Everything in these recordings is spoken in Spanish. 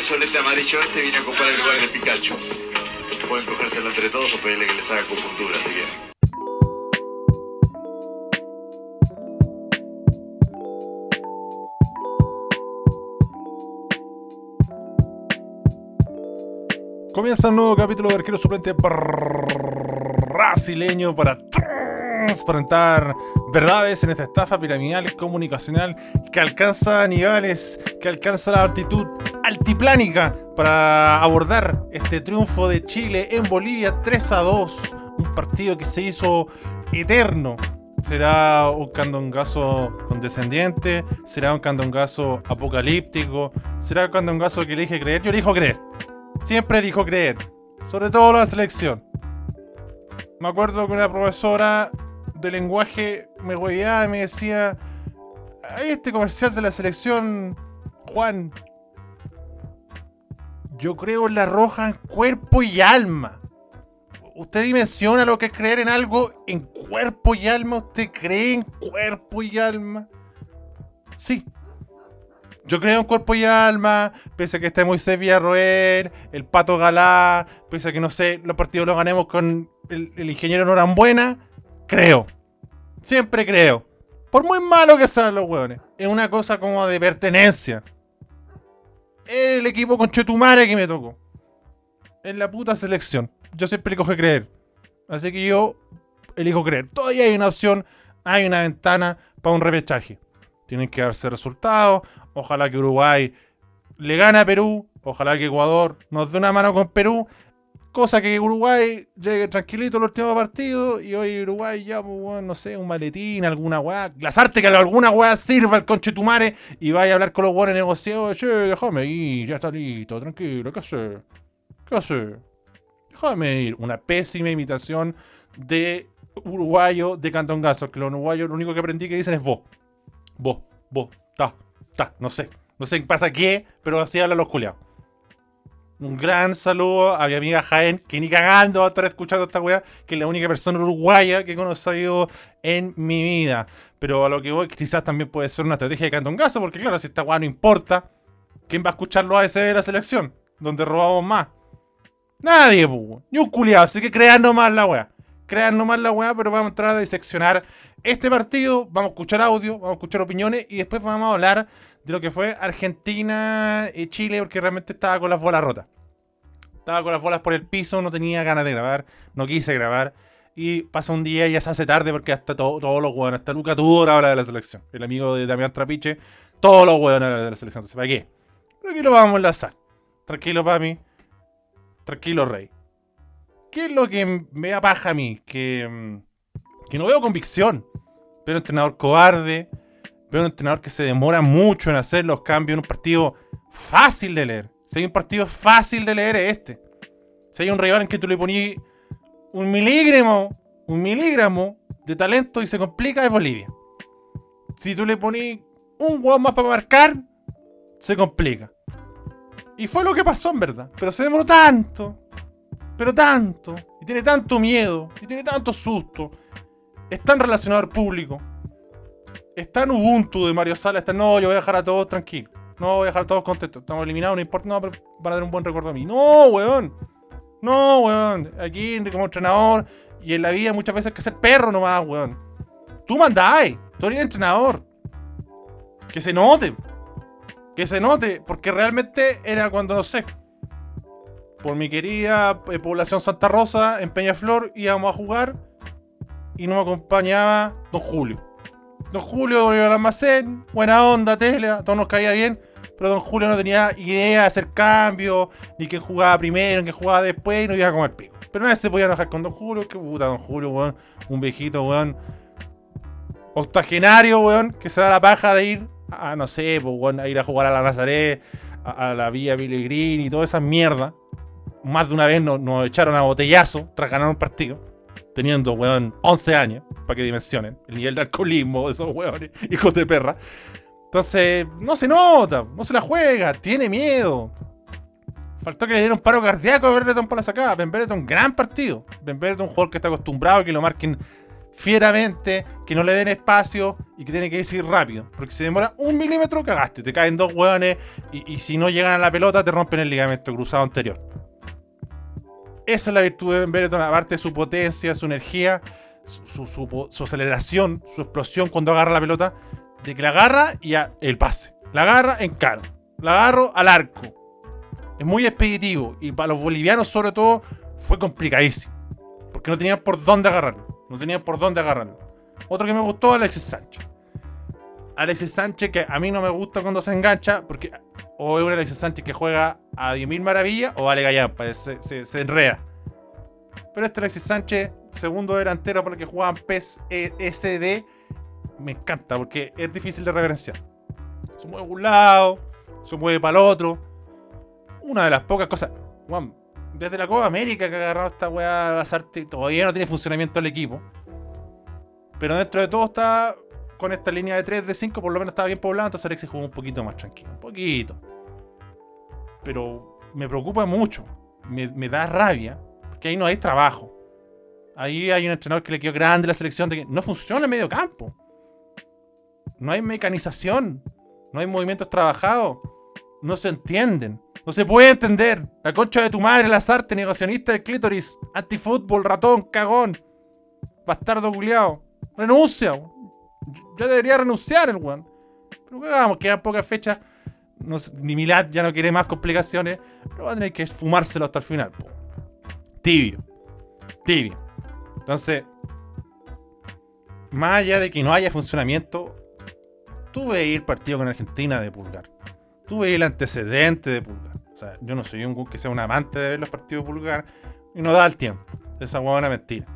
el solete amarillo este viene a ocupar el lugar de Pikachu. Pueden cogérselo entre todos o pedirle que les haga acupuntura si quieren. Comienza un nuevo capítulo de Arquero Suplente brasileño para transparentar verdades en esta estafa piramidal comunicacional que alcanza niveles, que alcanza la altitud altiplánica para abordar este triunfo de Chile en Bolivia 3 a 2. Un partido que se hizo eterno. ¿Será un candongazo condescendiente? ¿Será un candongazo apocalíptico? ¿Será un candongazo que elige creer? Yo elijo creer. Siempre elijo creer. Sobre todo la selección. Me acuerdo que una profesora de lenguaje me hueveaba y me decía: Hay este comercial de la selección, Juan. Yo creo en la roja en cuerpo y alma. ¿Usted dimensiona lo que es creer en algo en cuerpo y alma? ¿Usted cree en cuerpo y alma? Sí, yo creo en cuerpo y alma, pese a que esté Moisés Villarroel, el Pato Galá, pese a que no sé, los partidos los ganemos con el, el ingeniero Norambuena, creo. Siempre creo. Por muy malo que sean los hueones. Es una cosa como de pertenencia. Es el equipo con Chetumare que me tocó. En la puta selección. Yo siempre elijo creer. Así que yo elijo creer. Todavía hay una opción, hay una ventana para un repechaje. Tienen que darse resultados. Ojalá que Uruguay le gane a Perú. Ojalá que Ecuador nos dé una mano con Perú. Cosa que Uruguay llegue tranquilito el último partido. Y hoy Uruguay ya, pues, no sé, un maletín, alguna weá. Lazarte que alguna weá sirva el conchetumare. Y vaya a hablar con los buenos negociados. Che, déjame ir, ya está listo, tranquilo. ¿Qué hace? ¿Qué hace? Déjame ir. Una pésima imitación de uruguayo de Cantongazo. Que los uruguayos lo único que aprendí que dicen es vos. Vos, vos, ta, ta, no sé. No sé qué pasa qué, pero así hablan los culiados. Un gran saludo a mi amiga Jaén, que ni cagando va a estar escuchando esta weá, que es la única persona uruguaya que he conocido en mi vida. Pero a lo que voy, quizás también puede ser una estrategia de cantongazo, porque claro, si esta weá no importa, ¿quién va a escuchar los AS de la selección? Donde robamos más. Nadie, pues, ni un culiado, así que crean nomás la weá. Crean nomás la weá, pero vamos a entrar a diseccionar este partido, vamos a escuchar audio, vamos a escuchar opiniones y después vamos a hablar de lo que fue Argentina y Chile, porque realmente estaba con las bolas rotas. Estaba con las bolas por el piso, no tenía ganas de grabar, no quise grabar. Y pasa un día y ya se hace tarde porque hasta todos los hueones, hasta Luca Tudor habla de la selección. El amigo de Damián Trapiche, todos los hueones de la selección. Entonces, ¿para qué? Pero aquí lo vamos a enlazar. Tranquilo, papi. Tranquilo, rey. ¿Qué es lo que me da paja a mí? Que, mm, que no veo convicción. Un entrenador cobarde. Veo un entrenador que se demora mucho en hacer los cambios en un partido fácil de leer. Si hay un partido fácil de leer es este. Si hay un rival en que tú le ponías un miligramo, un miligramo de talento y se complica es Bolivia. Si tú le ponías un huevo más para marcar, se complica. Y fue lo que pasó en verdad. Pero se demoró tanto. Pero tanto. Y tiene tanto miedo. Y tiene tanto susto. Es tan relacionado al público. Es tan Ubuntu de Mario Sala. Está, no, yo voy a dejar a todos tranquilos. No, voy a dejar a todos contentos. Estamos eliminados, no importa. No, pero van a dar un buen recuerdo a mí. No, weón. No, weón. Aquí como entrenador. Y en la vida muchas veces hay que ser perro nomás, weón. Tú mandáis. Tú eres entrenador. Que se note. Que se note. Porque realmente era cuando, no sé. Por mi querida eh, población Santa Rosa, en Peñaflor, íbamos a jugar. Y no me acompañaba Don Julio. Don Julio volvió al almacén. Buena onda, tela. Todo nos caía bien. Pero Don Julio no tenía idea de hacer cambios. Ni quién jugaba primero, ni quién jugaba después. Y no iba a comer pico. Pero nadie se podía enojar con Don Julio. Que puta, Don Julio, weón. Un viejito, weón. Octogenario, weón. Que se da la paja de ir a, no sé, pues, weón, a ir a jugar a la Nazaret. A, a la Villa Pellegrini y toda esa mierda. Más de una vez nos echaron a botellazo tras ganar un partido. Teniendo, weón, 11 años. Para que dimensionen el nivel de alcoholismo de esos weones. Hijos de perra. Entonces, no se nota, no se la juega, tiene miedo. Faltó que le diera un paro cardíaco a Berleton para la sacada. Ben Berleton, gran partido. Ben Berleton, un jugador que está acostumbrado a que lo marquen fieramente, que no le den espacio y que tiene que ir rápido. Porque si demora un milímetro, cagaste. Te caen dos hueones y, y si no llegan a la pelota, te rompen el ligamento cruzado anterior. Esa es la virtud de Benetton, aparte de su potencia, su energía, su, su- su aceleración, su explosión cuando agarra la pelota, de que la agarra y el pase. La agarra en caro. La agarro al arco. Es muy expeditivo y para los bolivianos sobre todo fue complicadísimo. Porque no tenían por dónde agarrarlo. No tenían por dónde agarrarlo. Otro que me gustó, Alexis Sánchez. Alexis Sánchez que a mí no me gusta cuando se engancha porque o es un Alexis Sánchez que juega a 10.000 maravillas o vale gallampa, se, se, se enreda. Pero este Alexis Sánchez, segundo delantero por el que juegan PES SD, me encanta porque es difícil de reverenciar. Se mueve por un lado, se mueve para el otro. Una de las pocas cosas. Desde la Copa América que ha agarrado esta weá Lazarte, todavía no tiene funcionamiento el equipo. Pero dentro de todo está con esta línea de 3 de 5, por lo menos estaba bien poblado, entonces Alexis jugó un poquito más tranquilo. Un poquito. Pero me preocupa mucho. Me, da rabia. Porque ahí no hay trabajo. Ahí hay un entrenador que le quedó grande la selección de que no funciona el medio campo. No hay mecanización. No hay movimientos trabajados. No se entienden. No se puede entender. La concha de tu madre, Lazarte, negacionista del clítoris. Antifútbol, ratón, cagón. Bastardo culiao. Renuncia. Ya debería renunciar el weón. Pero que hagamos, quedan pocas fechas. No ni Milad ya no quiere más complicaciones. Pero va a tener que fumárselo hasta el final. Tibio. Tibio. Entonces, más allá de que no haya funcionamiento, tú veis el partido con Argentina de Pulgar. Tú veis el antecedente de Pulgar. O sea, yo no soy un que sea un amante de ver los partidos de Pulgar y no da el tiempo. Esa huevona mentira.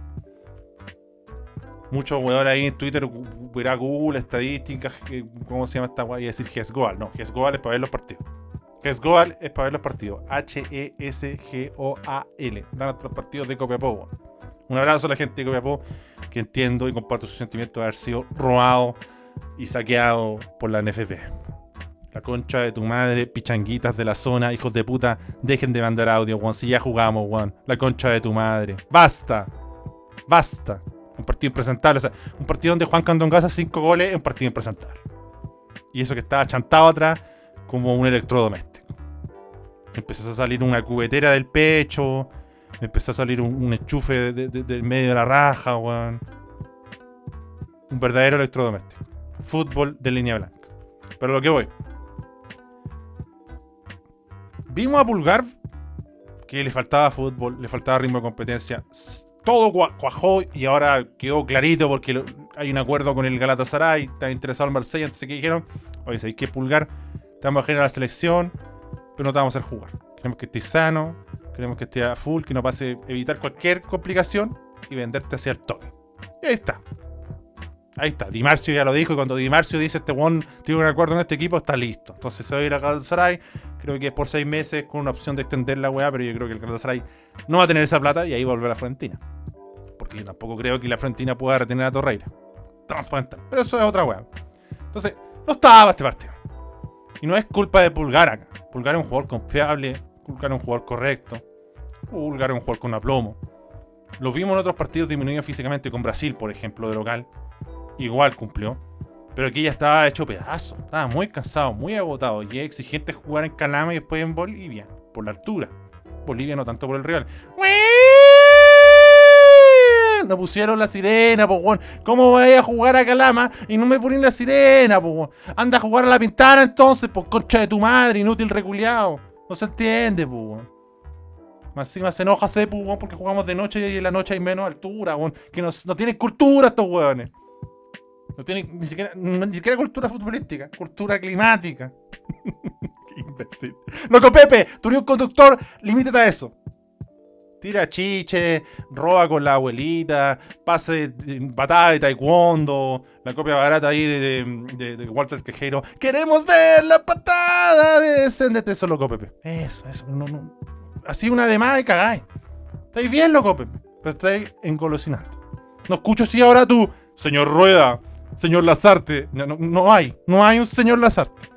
Muchos huevones ahí en Twitter verá Google, estadísticas, ¿cómo se llama esta hueá? Y decir Gesgoal. No, Gesgoal es para ver los partidos. Gesgoal es para ver los partidos. H-E-S-G-O-A-L. Dan nuestros partidos de Copiapó. weón. Un abrazo a la gente de Copiapó que entiendo y comparto su sentimiento de haber sido robado y saqueado por la NFP. La concha de tu madre, pichanguitas de la zona, hijos de puta, dejen de mandar audio, weón. Si ya jugamos, weón. La concha de tu madre. ¡Basta! ¡Basta! Un partido impresentable. O sea, un partido donde Juan Candongaza 5 goles es un partido impresentable. Y eso que estaba chantado atrás como un electrodoméstico. Empezó a salir una cubetera del pecho. Empezó a salir un, enchufe de- del medio de la raja, weón. Un verdadero electrodoméstico. Fútbol de línea blanca. Pero lo que voy. Vimos a Pulgar que le faltaba fútbol, le faltaba ritmo de competencia. Todo cua- cuajó y ahora quedó clarito porque hay un acuerdo con el Galatasaray. Está interesado el Marsella. Entonces, ¿qué dijeron? Oye, ¿sabéis que Pulgar? Te vamos a generar la selección, pero no te vamos a hacer jugar. Queremos que estés sano, queremos que estés a full, que no pase, evitar cualquier complicación y venderte hacia el toque. Y ahí está. Ahí está. Di Marcio ya lo dijo y cuando Di Marcio dice este one tiene un acuerdo en este equipo, está listo. Entonces se va a ir a Galatasaray. Creo que es por seis meses con una opción de extender la weá, pero yo creo que el Galatasaray no va a tener esa plata y ahí volver a la Fiorentina. Porque tampoco creo que la Fiorentina pueda retener a Torreira. Transparente. Pero eso es otra weá. Entonces, no estaba este partido. Y no es culpa de Pulgar acá. Pulgar es un jugador confiable. Pulgar es un jugador correcto. Pulgar es un jugador con aplomo. Lo vimos en otros partidos disminuido físicamente con Brasil, por ejemplo, de local. Igual cumplió. Pero aquí ya estaba hecho pedazo. Estaba muy cansado, muy agotado. Y es exigente jugar en Calama y después en Bolivia. Por la altura. Bolivia no tanto por el rival. No pusieron la sirena, po, weón. ¿Cómo voy a jugar a Calama y no me ponen la sirena, po, weón? Anda a jugar a la pintana entonces, por concha de tu madre, inútil reculeado. No se entiende, po, weón. Más encima se enoja Cepu, weón, porque jugamos de noche y en la noche hay menos altura, weón. Que no, tienen cultura estos weones. No tienen ni siquiera, ni siquiera cultura futbolística, cultura climática. Qué imbécil. Loco Pepe, tú eres un conductor, limítate a eso. Tira chiche, roba con la abuelita, pase patada de taekwondo, la copia barata ahí de, de- Walter Quejero. Queremos ver la patada de Descendete, eso, loco Pepe. Eso, eso, no, no. Así una de más y cagáis. Estáis bien, loco Pepe, pero estáis engolosinando. No escucho si ahora tú, señor Rueda, señor Lazarte. No, no, no hay, no hay un señor Lazarte.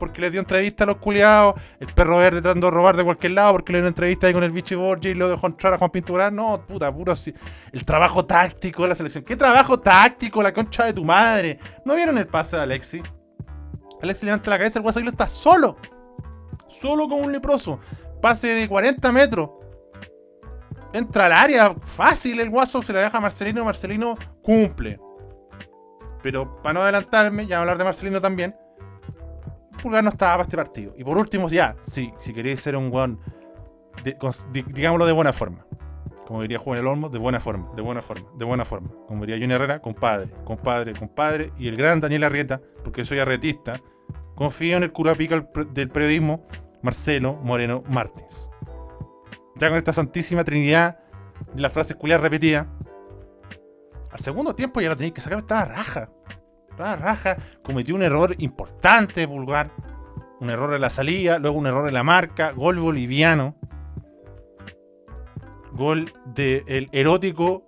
Porque les dio entrevista a los culiados, el perro verde tratando de robar de cualquier lado, porque le dio una entrevista ahí con el bicho Borges y lo dejó entrar a Juan Pintura. No, puta, puro sí. El trabajo táctico de la selección. ¿Qué trabajo táctico, la concha de tu madre? ¿No vieron el pase de Alexi? Alexi levanta la cabeza, el Guasaquilo está solo. Solo como un leproso. Pase de 40 metros. Entra al área, fácil el guaso, se la deja a Marcelino, Marcelino cumple. Pero para no adelantarme, ya hablar de Marcelino también, Pulgar no estaba para este partido. Y por último, ya, sí, si queréis ser un guan, digámoslo de buena forma. Como diría Juan El Olmo, de buena forma, de buena forma, de buena forma. Como diría Johnny Herrera, compadre, compadre, compadre. Y el gran Daniel Arrieta, porque soy arretista, confío en el cura pica del periodismo, Marcelo Moreno Martins. Ya con esta santísima trinidad de las frases culiadas al segundo tiempo ya lo tenéis que sacar, estaba raja. Raja, cometió un error importante, vulgar. Un error en la salida, luego un error en la marca, gol boliviano. Gol del erótico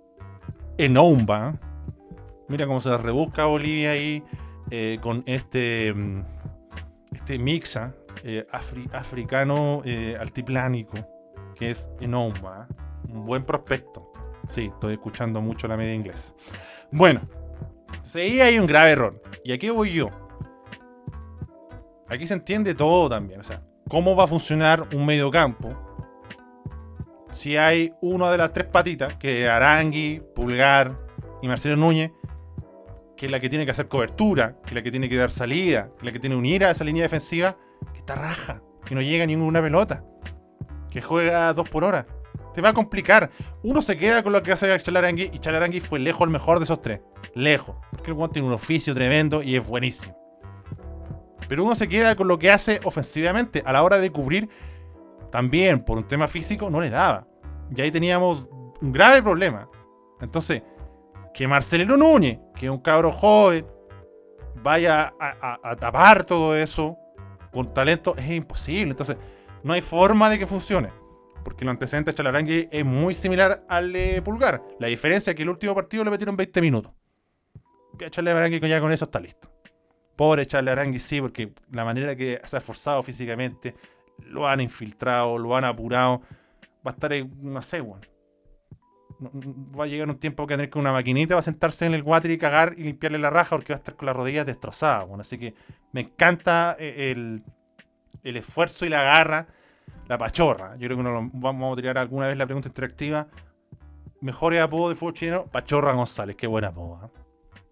Enomba. Mira cómo se rebusca Bolivia ahí eh, con este, mm, este mixa eh, africano eh, altiplánico que es Enomba. Un buen prospecto. Sí, estoy escuchando mucho la media inglés. Bueno, sí hay un grave error. ¿Y aquí voy yo? Aquí se entiende todo también. O sea, cómo va a funcionar un medio campo si hay una de las tres patitas, que Arangui, Pulgar y Marcelo Núñez, que es la que tiene que hacer cobertura, que es la que tiene que dar salida, que es la que tiene que unir a esa línea defensiva, que está raja, que no llega ninguna pelota, que juega dos por hora te va a complicar. Uno se queda con lo que hace Chalarangui y Chalarangui fue lejos el mejor de esos tres. Lejos. Porque el tiene un oficio tremendo y es buenísimo. Pero uno se queda con lo que hace ofensivamente. A la hora de cubrir, también por un tema físico, no le daba. Y ahí teníamos un grave problema. Entonces, que Marcelino Núñez, que es un cabro joven, vaya a tapar todo eso con talento, es imposible. Entonces, no hay forma de que funcione porque el antecedente de Chalarangui es muy similar al de Pulgar. La diferencia es que el último partido le metieron 20 minutos. Ya Chalarangui ya con eso está listo. Pobre Chalarangui sí, porque la manera que se ha esforzado físicamente, lo han infiltrado, lo han apurado, va a estar, no sé, bueno. Va a llegar un tiempo que tener que una maquinita, va a sentarse en el water y cagar y limpiarle la raja porque va a estar con las rodillas destrozadas. Bueno, así que me encanta eh, el, el esfuerzo y la garra la pachorra. Yo creo que nos vamos a tirar alguna vez la pregunta interactiva. Mejor apodo de fútbol chileno, Pachorra González. Qué buena apodo. ¿eh?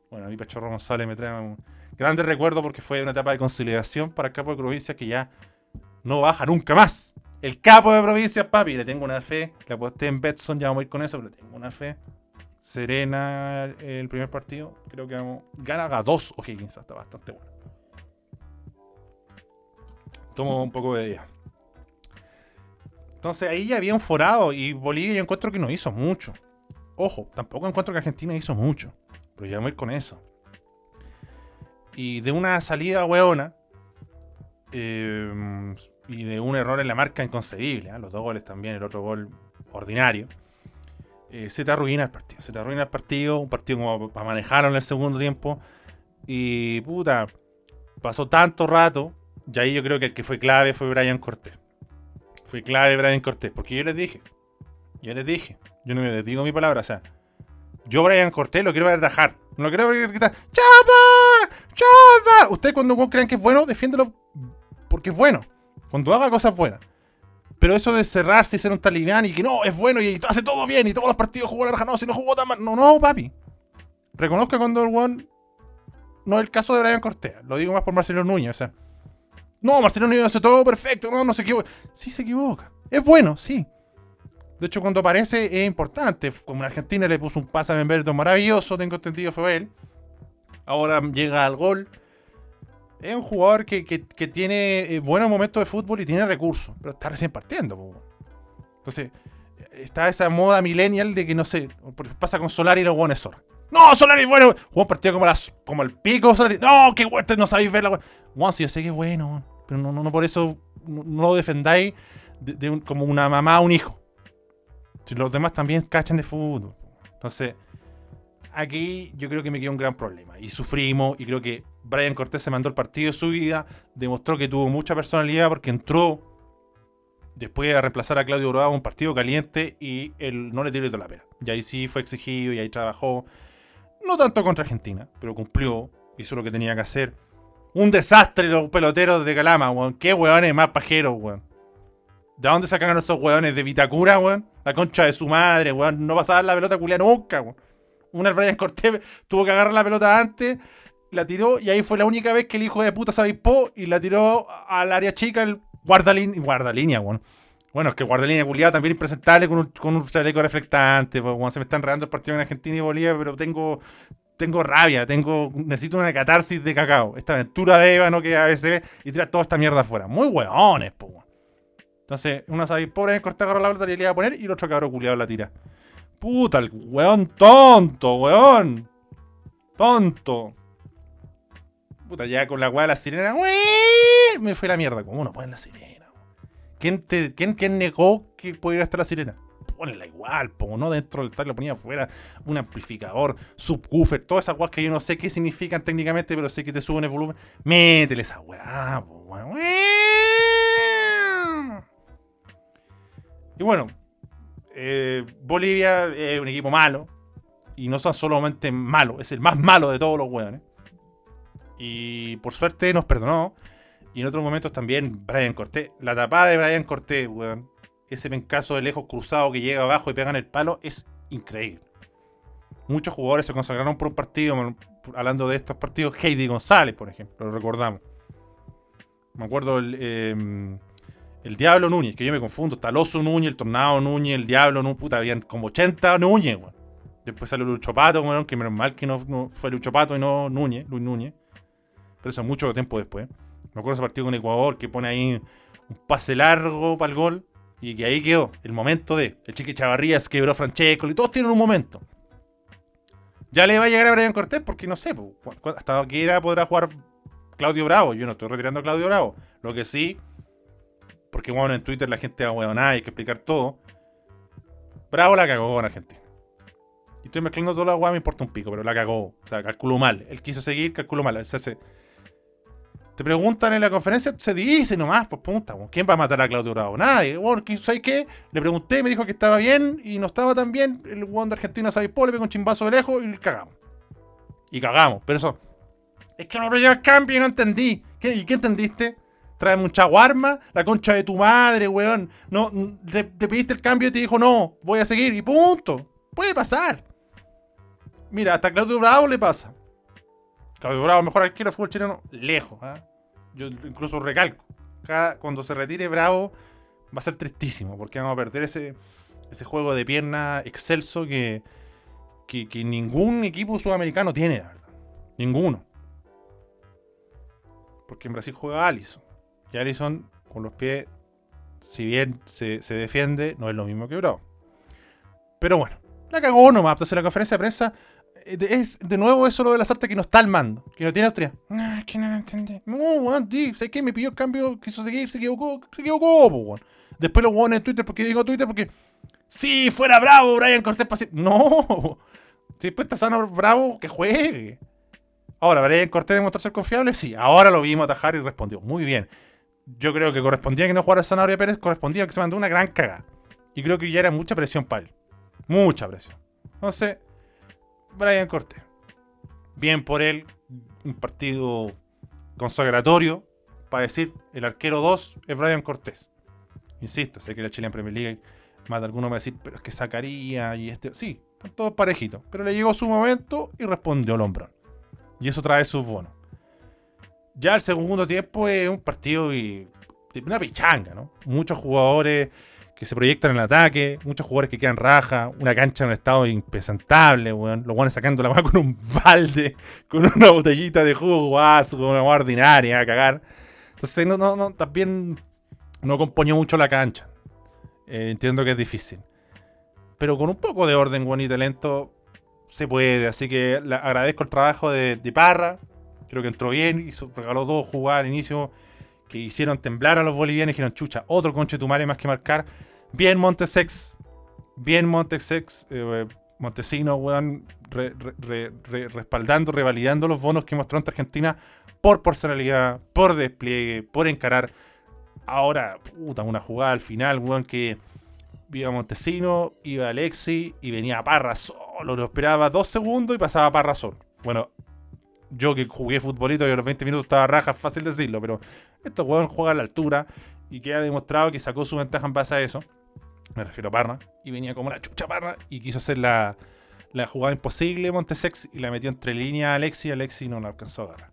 Bueno, a mí Pachorra González me trae un grande recuerdo porque fue una etapa de consolidación para el capo de provincia que ya no baja nunca más. El capo de provincia, papi, le tengo una fe. Le aposté en Betson, ya vamos a ir con eso, pero le tengo una fe. Serena el primer partido. Creo que vamos. Gana a 2 O'Higgins, está bastante bueno. Tomo un poco de día. Entonces ahí ya había un forado y Bolivia yo encuentro que no hizo mucho. Ojo, tampoco encuentro que Argentina hizo mucho. Pero ya voy con eso. Y de una salida hueona eh, y de un error en la marca inconcebible, ¿eh? los dos goles también, el otro gol ordinario, eh, se te arruina el partido. Se te arruina el partido, un partido como para manejarlo en el segundo tiempo. Y puta, pasó tanto rato. Y ahí yo creo que el que fue clave fue Brian Cortés. Fue clave Brian Cortés, porque yo les dije, yo les dije, yo no me digo mi palabra, o sea, yo Brian Cortés lo quiero ver rajar, no lo quiero ver gritar, ¡Chapa! ¡Chapa! Ustedes cuando crean que es bueno, defiéndelo porque es bueno, cuando haga cosas buenas. Pero eso de cerrarse y ser un talibán y que no, es bueno y hace todo bien y todos los partidos jugó la raja, no, si no jugó tan mal, no, no, papi. Reconozco cuando el one no es el caso de Brian Cortés, lo digo más por Marcelo Núñez, o sea, no, Marcelo Núñez hace todo perfecto, no, no se equivoca. Sí, se equivoca. Es bueno, sí. De hecho, cuando aparece es importante. Como en Argentina le puso un pase a Benberto maravilloso, tengo entendido, fue. Ahora llega al gol. Es un jugador que, tiene eh, buenos momentos de fútbol y tiene recursos, pero está recién partiendo. Entonces, está esa moda millennial de que no sé, pasa con Solari y los buenos No, Solari, bueno, jugó un partido como, las, como el pico, Solari. No, qué bueno, no sabéis ver la Juan, si yo sé que es bueno, pero no, no, por eso no, lo defendáis como una mamá a un hijo. Si los demás también cachan de fútbol. Entonces, aquí yo creo que me quedó un gran problema. Y sufrimos, y creo que Brian Cortés se mandó el partido de su vida, demostró que tuvo mucha personalidad porque entró después de reemplazar a Claudio Bravo un partido caliente y él no le tiró de la pena. Y ahí sí fue exigido y ahí trabajó. No tanto contra Argentina, pero cumplió, hizo lo que tenía que hacer. Un desastre los peloteros de Calama, weón. Qué weones más pajeros, weón. ¿De dónde sacaron esos weones? ¿De Vitacura, weón? La concha de su madre, weón. No pasaba la pelota culia nunca, weón. Una Brian Cortés tuvo que agarrar la pelota antes, la tiró y ahí fue la única vez que el hijo de puta se avispó y la tiró al área chica, el guardalínea, guardalínea, weón. Bueno, es que guardalínea culiado también impresentable con un, chaleco reflectante, pues, se me están enredando el partido en Argentina y Bolivia, pero tengo tengo rabia, tengo necesito una catarsis de cacao. Esta aventura de Eva, no que a veces ve y tira toda esta mierda afuera. Muy weones, po. Entonces, una sabe pobre corta agarra la pelota y le iba a poner y el otro cabrón culiado la tira. Puta, el weón tonto, weón. Tonto. Puta, ya con la weá de la sirena, me fue la mierda. ¿Cómo no ponen la sirena? ¿Quién, te, quién, quién negó que pudiera estar la sirena? Ponela igual, pongo no dentro del tal, lo ponía afuera, un amplificador, subwoofer, todas esas weas que yo no sé qué significan técnicamente, pero sé que te suben el volumen. Métele esa weá, Y bueno, eh, Bolivia es un equipo malo. Y no son solamente malos, es el más malo de todos los weones. Y por suerte nos perdonó. Y en otros momentos también Brian Cortés. La tapada de Brian Cortés, weón ese pencaso de lejos cruzado que llega abajo y pega en el palo es increíble. Muchos jugadores se consagraron por un partido, hablando de estos partidos, Heidi González, por ejemplo, lo recordamos. Me acuerdo el, em, el Diablo Núñez, que yo me confundo, está el Núñez, el Tornado Núñez, el Diablo Núñez, puta, habían como 80 Núñez, Después salió Lucho Pato, que menos mal que no, fue Lucho Pato y no Núñez, Luis Núñez. Pero eso mucho tiempo después. Me acuerdo ese partido con Ecuador que pone ahí un pase largo para el gol y que ahí quedó el momento de. El Chiqui Chavarrías quebró Francesco y todos tienen un momento. Ya le va a llegar a Brian Cortés porque no sé, hasta qué era podrá jugar Claudio Bravo. Yo no estoy retirando a Claudio Bravo. Lo que sí, porque bueno, en Twitter la gente va a nada, hay que explicar todo. Bravo la cagó con Argentina. Y estoy mezclando toda la weá, me importa un pico, pero la cagó. O sea, calculó mal. Él quiso seguir, calculó mal. O sea, se, te preguntan en la conferencia, se dice nomás, pues punta, ¿quién va a matar a Claudio Bravo? Nadie. Bueno, ¿sabes qué? Le pregunté, me dijo que estaba bien y no estaba tan bien. El weón de Argentina se le pegó un chimbazo de lejos y cagamos. Y cagamos, pero eso. Es que no lo el cambio y no entendí. ¿Y qué entendiste? Trae mucha guarma, la concha de tu madre, weón. No, te, pediste el cambio y te dijo, no, voy a seguir y punto. Puede pasar. Mira, hasta Claudio Bravo le pasa. Claudio Bravo, mejor arquero de fútbol chileno, lejos. ¿ah? Yo incluso recalco. cuando se retire Bravo, va a ser tristísimo, porque vamos a perder ese, juego de pierna excelso que, ningún equipo sudamericano tiene, la verdad. Ninguno. Porque en Brasil juega Allison. Y Allison, con los pies, si bien se, defiende, no es lo mismo que Bravo. Pero bueno, la cagó nomás. Entonces, la conferencia de prensa es de nuevo eso lo de la sarta que no está al mando, que no tiene Austria. No, es que no lo entendí. No, weón, ¿sabes qué? Me pidió el cambio, quiso seguir, se equivocó, se equivocó, weón. Después lo weón en Twitter, porque digo Twitter, porque. Sí, fuera bravo, Brian Cortés No. Si después está sano bravo, que juegue. Ahora, Brian Cortés demostró ser confiable, sí. Ahora lo vimos atajar y respondió. Muy bien. Yo creo que correspondía que no jugara Zanahoria Pérez, correspondía que se mandó una gran caga. Y creo que ya era mucha presión para él. Mucha presión. Entonces, Brian Cortés. Bien por él, un partido consagratorio para decir el arquero 2 es Brian Cortés. Insisto, sé que la Chile en Premier League más de alguno me va a decir, pero es que sacaría y este. Sí, están todos parejitos. Pero le llegó su momento y respondió el hombrón. Y eso trae sus bonos. Ya el segundo tiempo es un partido y. una pichanga, ¿no? Muchos jugadores que se proyectan en el ataque, muchos jugadores que quedan raja, una cancha en un estado impresentable, weón. Los guanes sacando la mano con un balde, con una botellita de jugo guaso, con una ordinaria, a cagar. Entonces, no, no, no, también no componía mucho la cancha. Eh, entiendo que es difícil. Pero con un poco de orden, weón, y talento, se puede. Así que agradezco el trabajo de, Parra. Creo que entró bien, hizo, regaló dos jugadas al inicio que hicieron temblar a los bolivianos dijeron, chucha, otro conche tu madre más que marcar Bien Montesex. Bien Montesex. Eh, Montesino, weón, respaldando, revalidando los bonos que mostró ante Argentina por personalidad, por despliegue, por encarar. Ahora, puta, una jugada al final, weón, que iba Montesino, iba Alexi y venía Parra solo. Lo esperaba dos segundos y pasaba Parra solo. Bueno, yo que jugué futbolito y a los 20 minutos estaba raja, fácil decirlo, pero estos weón juega a la altura y queda demostrado que sacó su ventaja en base a eso. Me refiero a Parra. Y venía como una chucha Parra y quiso hacer la, la jugada imposible Montesex y la metió entre línea a Alexi y Alexi no la alcanzó a agarrar.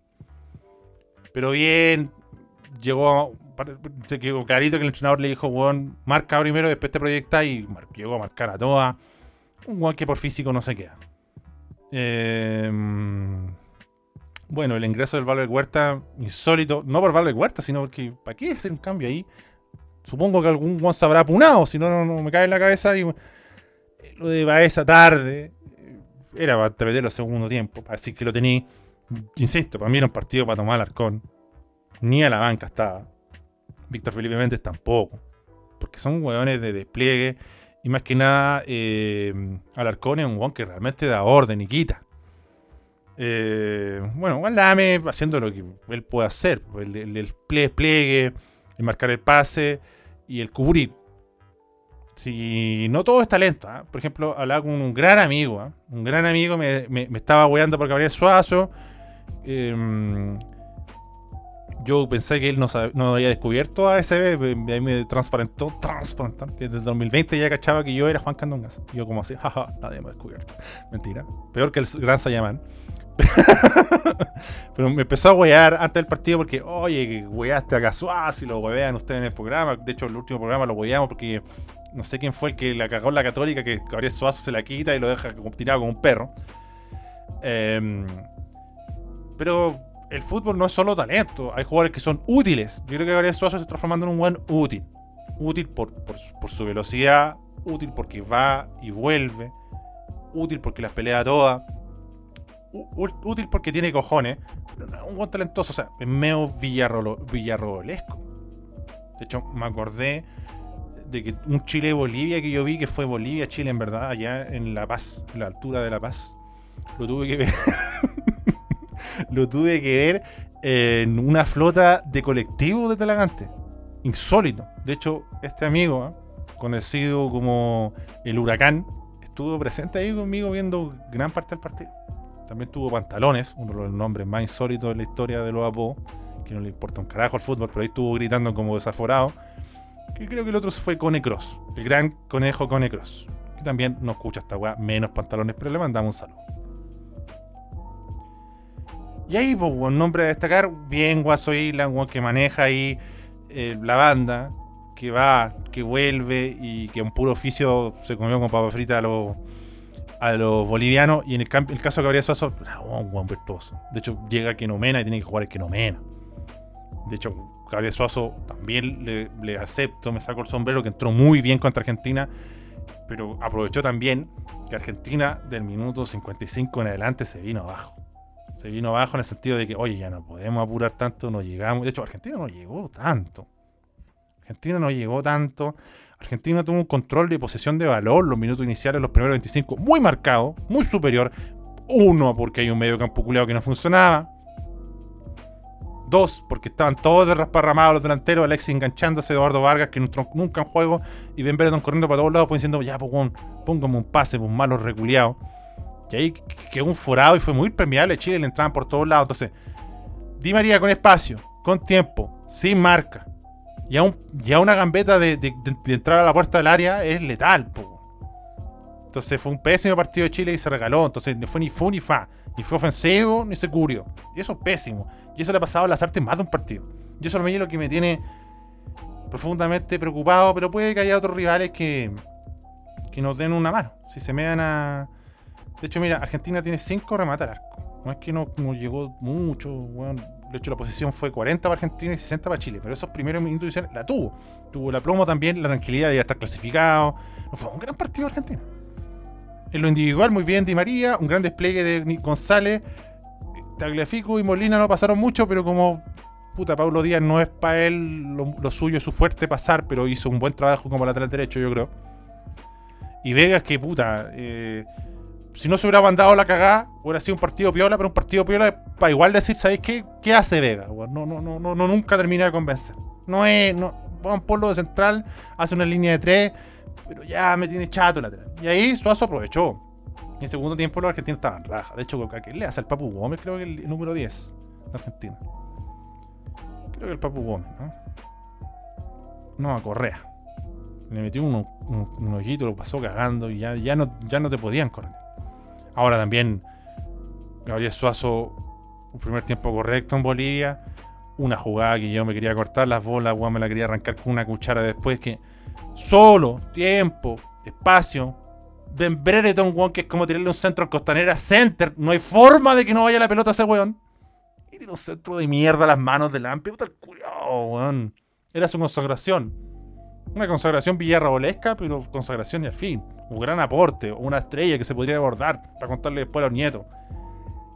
Pero bien, llegó, se quedó clarito que el entrenador le dijo, weón, marca primero, después te proyecta y llegó a marcar a todas. Un weón que por físico no se queda. Eh, bueno, el ingreso del Valver Huerta, insólito, no por Valver Huerta, sino porque, ¿para qué hacer un cambio ahí? Supongo que algún se habrá apunado, si no, no, me cae en la cabeza. Y, eh, lo de esa tarde, eh, era para perder el segundo tiempo, decir que lo tenía. Insisto, para mí era un partido para tomar al Arcón. Ni a la banca estaba. Víctor Felipe Méndez tampoco. Porque son hueones de despliegue. Y más que nada, eh, Alarcón es un hueón que realmente da orden y quita. Eh, bueno, Lame haciendo lo que él puede hacer, el, el, el despliegue, el marcar el pase y el cubrir. Si no todo es talento, ¿ah? por ejemplo, hablaba con un gran amigo, ¿ah? un gran amigo me, estaba weando por Gabriel Suazo. Em, yo pensé que él no, no había descubierto a ASB, ahí me transparentó, transparentó, que desde 2020 ya cachaba que yo era Juan Candongas. yo como así, jaja, nadie me ha descubierto. Mentira. Peor que el gran Sayaman. Pero me empezó a wear antes del partido porque, oye, weaste a Casuaz y lo wean ustedes en el programa. De hecho, el último programa lo weamos porque no sé quién fue el que la cagó la católica, que Gabriel Suazo se la quita y lo deja tirado como un perro. Em, pero el fútbol no es solo talento, hay jugadores que son útiles. Yo creo que Gabriel Suazo se está transformando en un buen útil. Útil por, por su velocidad, útil porque va y vuelve, útil porque las pelea todas útil porque tiene cojones, un buen talentoso, o sea, es medio villarrobolesco. De hecho, me acordé de que un Chile-Bolivia que yo vi, que fue Bolivia-Chile en verdad, allá en La Paz, en la altura de La Paz, lo tuve que ver. lo tuve que ver en una flota de colectivos de Talagante. Insólito. De hecho, este amigo, ¿eh? conocido como el Huracán, estuvo presente ahí conmigo viendo gran parte del partido. También tuvo pantalones, uno de los nombres más insólitos de la historia de los Apo, que no le importa un carajo el fútbol, pero ahí estuvo gritando como desaforado. Que creo que el otro fue Cone Cross, el gran conejo Cone Cross, que también no escucha esta weá, menos pantalones, pero le mandamos un saludo. Y ahí, pues, un nombre a destacar, bien Guaso Island, que maneja ahí eh, la banda, que va, que vuelve y que en puro oficio se comió con papa frita a los a los bolivianos. Y en el, el caso de Gabriel Suazo, un buen. De hecho, llega a Kenomena y tiene que jugar el Kenomena. De hecho, Gabriel Suazo también le, acepto, me saco el sombrero, que entró muy bien contra Argentina. Pero aprovechó también que Argentina del minuto 55 en adelante se vino abajo. Se vino abajo en el sentido de que, oye, ya no podemos apurar tanto, no llegamos. De hecho, Argentina no llegó tanto. Argentina no llegó tanto. Argentina tuvo un control de posesión de valor los minutos iniciales, los primeros 25, muy marcado, muy superior. Uno, porque hay un medio campo culeado que no funcionaba. Dos, porque estaban todos desrasparramados los delanteros, Alexis enganchándose, Eduardo Vargas, que nunca en juego, y Ben Brereton corriendo para todos lados, pues diciendo, ya, pues, póngame un pase, pues malo reculeado. Y ahí quedó un forado y fue muy permeable. Chile le entraban por todos lados. Entonces, Di María con espacio, con tiempo, sin marca, ya una gambeta de, entrar a la puerta del área es letal, Entonces fue un pésimo partido de Chile y se regaló. Entonces no fue ni fu ni fa. Ni fue ofensivo ni se cubrió. Y eso es pésimo. Y eso le ha pasado a las artes más de un partido. Y eso es lo que me tiene profundamente preocupado. Pero puede que haya otros rivales que, que nos den una mano. Si se me dan a. De hecho, mira, Argentina tiene 5 remates arco. No es que no, llegó mucho, bueno, de hecho, la posición fue 40 para Argentina y 60 para Chile. Pero esos primeros minutos la tuvo. Tuvo la plomo también, la tranquilidad de estar clasificado. Fue un gran partido de Argentina. En lo individual, muy bien Di María. Un gran despliegue de González. Tagliafico y Molina no pasaron mucho, pero como puta, Pablo Díaz no es para él lo, suyo, su fuerte pasar, pero hizo un buen trabajo como lateral derecho, yo creo. Y Vegas, que puta, eh, si no se hubiera mandado la cagada, hubiera sido un partido piola, pero un partido piola para igual decir, ¿sabéis qué? ¿Qué hace Vega? No, no, no, no, nunca termina de convencer. No es, no, Juan Polo de central, hace una línea de tres, pero ya me tiene chato lateral. Y ahí Suazo aprovechó. En segundo tiempo los argentinos estaban raja. De hecho, ¿a qué le hace el Papu Gómez? Creo que el número 10 de Argentina. Creo que el Papu Gómez, ¿no? No, a Correa. Le metió un, un, ojito, lo pasó cagando y ya, ya, no, ya no te podían correr. Ahora también, Gabriel Suazo, un primer tiempo correcto en Bolivia. Una jugada que yo me quería cortar las bolas, me la quería arrancar con una cuchara después que solo, tiempo, espacio, Ben Brereton, weón, que es como tirarle un centro al Costanera Center. No hay forma de que no vaya la pelota a ese weón. Y tiene un centro de mierda a las manos del Ampi. Puta el culiao, weón. Era su consagración. Una consagración villarrabolesca, pero consagración y al fin. Un gran aporte, una estrella que se podría abordar para contarle después a los nietos.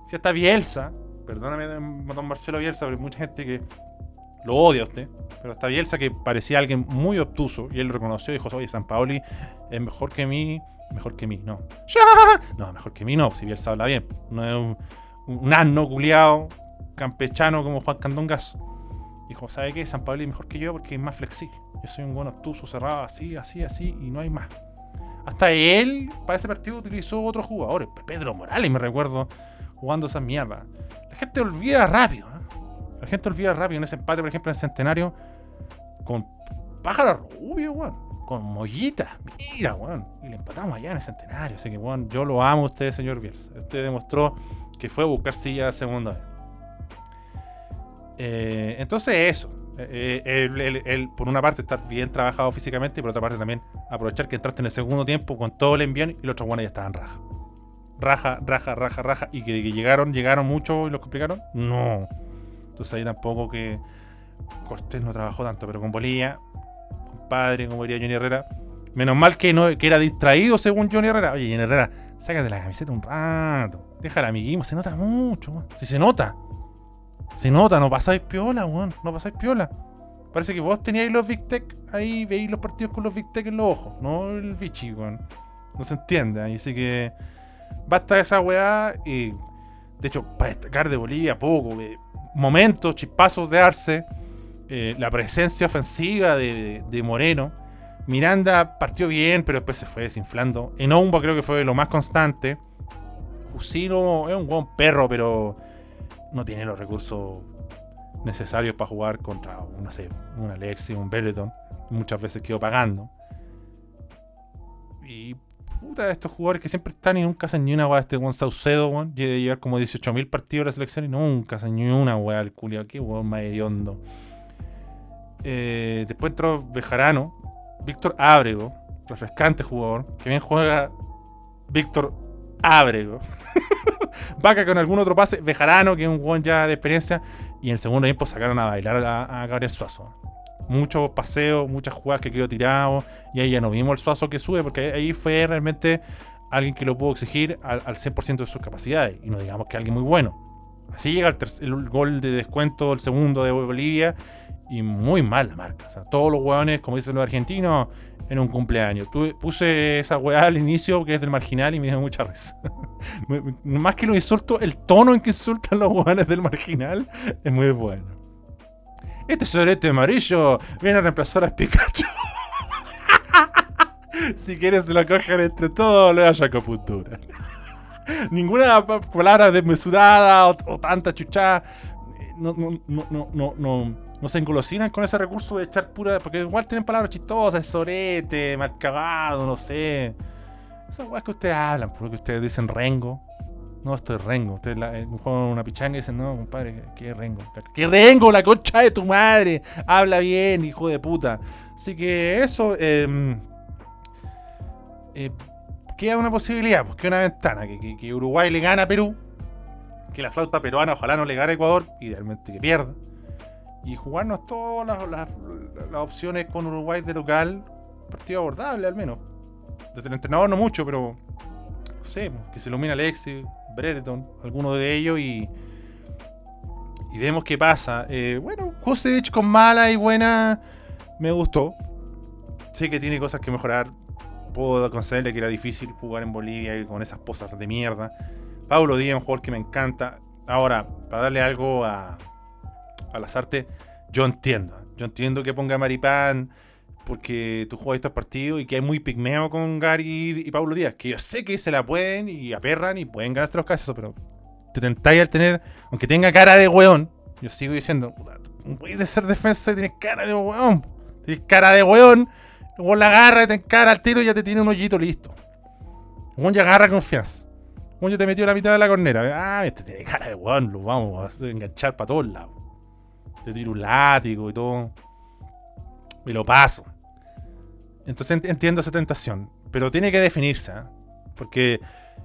Si hasta Bielsa, perdóname, don Marcelo Bielsa, pero hay mucha gente que lo odia a usted, pero hasta Bielsa que parecía alguien muy obtuso y él lo reconoció y dijo, oye, San Paoli es mejor que mí, mejor que mí, no. No, mejor que mí no, si Bielsa habla bien. No es un, asno culiado, campechano como Juan Candongas. Dijo, ¿sabe qué? San Paoli es mejor que yo porque es más flexible. Yo soy un buen obtuso, cerrado, así, así, así, y no hay más. Hasta él, para ese partido, utilizó otros jugadores. Pedro Morales, me recuerdo, jugando esa mierda. La gente olvida rápido. ¿eh? La gente olvida rápido en ese empate, por ejemplo, en el Centenario, con Pájaro Rubio, weón con Mollita. Mira, weón. Y le empatamos allá en el centenario. Así que, weón, yo lo amo a usted, señor Bielsa. Usted demostró que fue a buscar silla segunda vez. Eh, entonces, eso. Eh, eh, él, por una parte, estar bien trabajado físicamente y por otra parte, también aprovechar que entraste en el segundo tiempo con todo el envión y los otros buenos ya estaban raja. Raja, raja, raja, raja. Y que, que llegaron, llegaron mucho y los complicaron. No. Entonces ahí tampoco que Cortés no trabajó tanto, pero con Bolivia padre, como diría Johnny Herrera. Menos mal que, no, que era distraído según Johnny Herrera. Oye, Johnny Herrera, sácate la camiseta un rato. Deja el amiguismo, se nota mucho, Si se nota. Se nota, no pasáis piola, weón. No pasáis piola. Parece que vos teníais los Big Tech ahí, veis los partidos con los Big Tech en los ojos, no el bichi, weón. No se entiende. Ahí sí que basta esa weá. Y de hecho, para destacar de Bolivia, poco. momentos, chispazos de Arce. Eh, la presencia ofensiva de, Moreno. Miranda partió bien, pero después se fue desinflando. Enomba creo que fue lo más constante. Jusino es un buen perro, pero no tiene los recursos necesarios para jugar contra, no sé, un Alexi, un Benetton. Muchas veces quedó pagando. Y puta, estos jugadores que siempre están y nunca hacen ni una weá. Este Juan Saucedo, weón, de llevar como 18.000 partidos de la selección y nunca hacen ni una weá al culio. Qué weón más. Eh, después entró Bejarano, Víctor Ábrego, refrescante jugador, que bien juega Víctor Ábrego. Vaca con algún otro pase, Bejarano, que es un jugador ya de experiencia, y en el segundo tiempo sacaron a bailar a, Gabriel Suazo. Muchos paseos, muchas jugadas que quedó tirado, y ahí ya no vimos el Suazo que sube, porque ahí fue realmente alguien que lo pudo exigir al, 100% de sus capacidades, y no digamos que alguien muy bueno. Así llega el, el, gol de descuento, el segundo de Bolivia, y muy mal la marca. O sea, todos los hueones, como dicen los argentinos, en un cumpleaños. puse esa hueá al inicio, que es del marginal, y me dio mucha risa. Más que los insultos, el tono en que insultan los hueones del marginal es muy bueno. Este solete amarillo viene a reemplazar a Pikachu. si quieres se lo cogen entre todos, le haya acupuntura. Ninguna palabra desmesurada o, o tanta chuchada. No, no, no, no, no, no se engolosinan con ese recurso de echar pura. Porque igual tienen palabras chistosas, sorete, mal no sé. Esas weas que ustedes hablan, porque ustedes dicen rengo. No, esto es rengo. Ustedes juegan una pichanga y dicen, no, compadre, ¿qué rengo? ¿Qué rengo? La concha de tu madre. Habla bien, hijo de puta. Así que eso. Eh, eh, queda una posibilidad, pues queda una ventana. Que, que Uruguay le gana a Perú. Que la flauta peruana ojalá no le gane a Ecuador. Idealmente que pierda y jugarnos todas las, opciones con Uruguay de local, partido abordable al menos. Desde el entrenador no mucho, pero no sé, que se ilumina Alexis, Brereton, alguno de ellos y, y vemos qué pasa. Eh, bueno, Kusevich con mala y buena me gustó. Sé que tiene cosas que mejorar. puedo concederle que era difícil jugar en Bolivia con esas posas de mierda. Paulo Díaz, un jugador que me encanta. Ahora, para darle algo a, a las artes, yo entiendo. Yo entiendo que ponga Maripán porque tú juegas estos partidos y que hay muy pigmeo con Gary y Pablo Díaz, que yo sé que se la pueden y aperran y pueden ganar los casos, pero te tentáis al tener, aunque tenga cara de weón, yo sigo diciendo, puedes ser defensa y tienes cara de weón, tienes cara de weón, luego la agarra y te encara al tiro y ya te tiene un hoyito listo. Weón ya agarra confianza. Weón ya te metió la mitad de la cornera. Ah, este tiene cara de weón, lo vamos a enganchar para todos lados. Te tiro un látigo y todo. Y lo paso. Entonces entiendo esa tentación. Pero tiene que definirse. ¿eh? Porque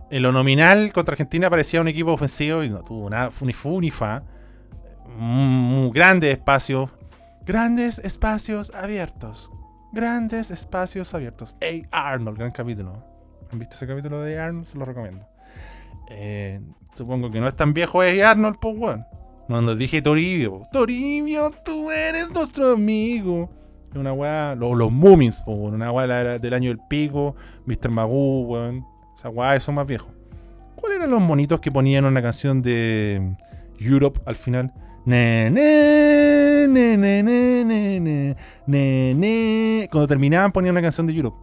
en lo nominal contra Argentina parecía un equipo ofensivo y no tuvo nada. Ni fu ni fa. Mm, grandes espacios. Grandes espacios abiertos. Grandes espacios abiertos. Hey Arnold, gran capítulo. ¿Han visto ese capítulo de Arnold? Se lo recomiendo. Eh, supongo que no es tan viejo Hey Arnold, pues bueno. Cuando dije Toribio. Toribio, tú eres nuestro amigo. Una weá, los, los Moomins, una weá del año del pico, Mr. Magoo, weón. Esa weá, son más viejos. ¿Cuáles eran los monitos que ponían una canción de Europe al final? Ne, ne, ne, ne, ne, ne, ne, ne, Cuando terminaban ponían una canción de Europe.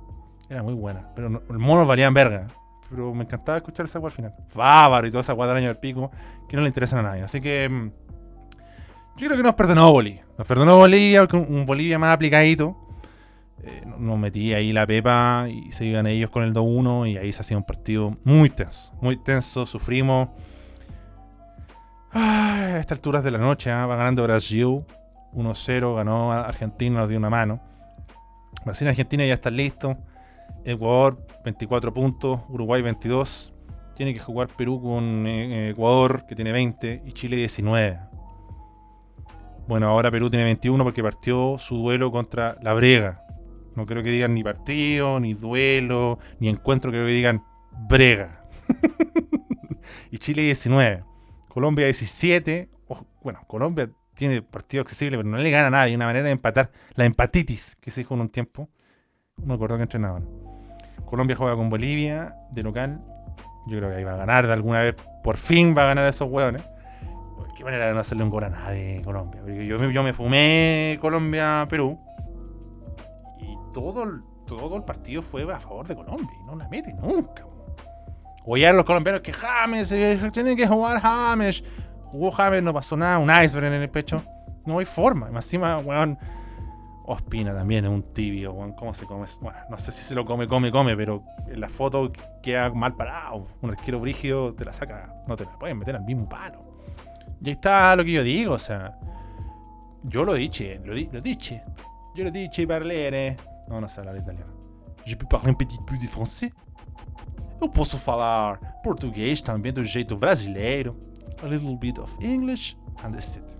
Era muy buena, pero no, los monos valían verga. Pero me encantaba escuchar esa weá al final. Bávaro y toda esa weá del pico que no le interesan a nadie. Así que mm, yo creo que nos perdonó Bolivia. Nos perdonó Bolivia, un Bolivia más aplicadito. Eh, nos metí ahí la pepa y se iban ellos con el 2-1 y ahí se hacía un partido muy tenso. Muy tenso, sufrimos. a estas alturas de la noche ¿ah? va ganando Brasil. 1-0, ganó Argentina, nos dio una mano. Brasil y Argentina ya están listos. Ecuador 24 puntos, Uruguay 22. Tiene que jugar Perú con eh, Ecuador, que tiene 20, y Chile 19. Bueno, ahora Perú tiene 21 porque partió su duelo contra la Brega. No creo que digan ni partido, ni duelo, ni encuentro, creo que digan Brega. y Chile 19. Colombia 17. bueno, Colombia tiene partido accesible, pero no le gana a nadie. Una manera de empatar. La empatitis que se dijo en un tiempo. No me acuerdo que entrenaban. Colombia juega con Bolivia de local. Yo creo que ahí va a ganar de alguna vez. Por fin va a ganar a esos hueones qué manera de no hacerle un gol a nadie Colombia. Yo, me fumé Colombia-Perú. Y todo, todo el partido fue a favor de Colombia. No la mete nunca. Oyeron los colombianos que James, eh, tienen que jugar James. Jugó James, no pasó nada, un iceberg en el pecho. No hay forma. Encima, weón. Ospina también es un tibio, weón. ¿Cómo se come? Bueno, no sé si se lo come, come, come, pero en la foto queda mal parado. Un arquero brígido te la saca, no te la pueden meter al mismo palo. Y ahí está lo que yo digo, o sea. Yo lo dije, lo, di, lo dije. Yo lo dije parlere. Non, non sei italiano. Je peux parler un petit peu de français. Eu posso falar português também do jeito brasileiro. A little bit of English and that's it.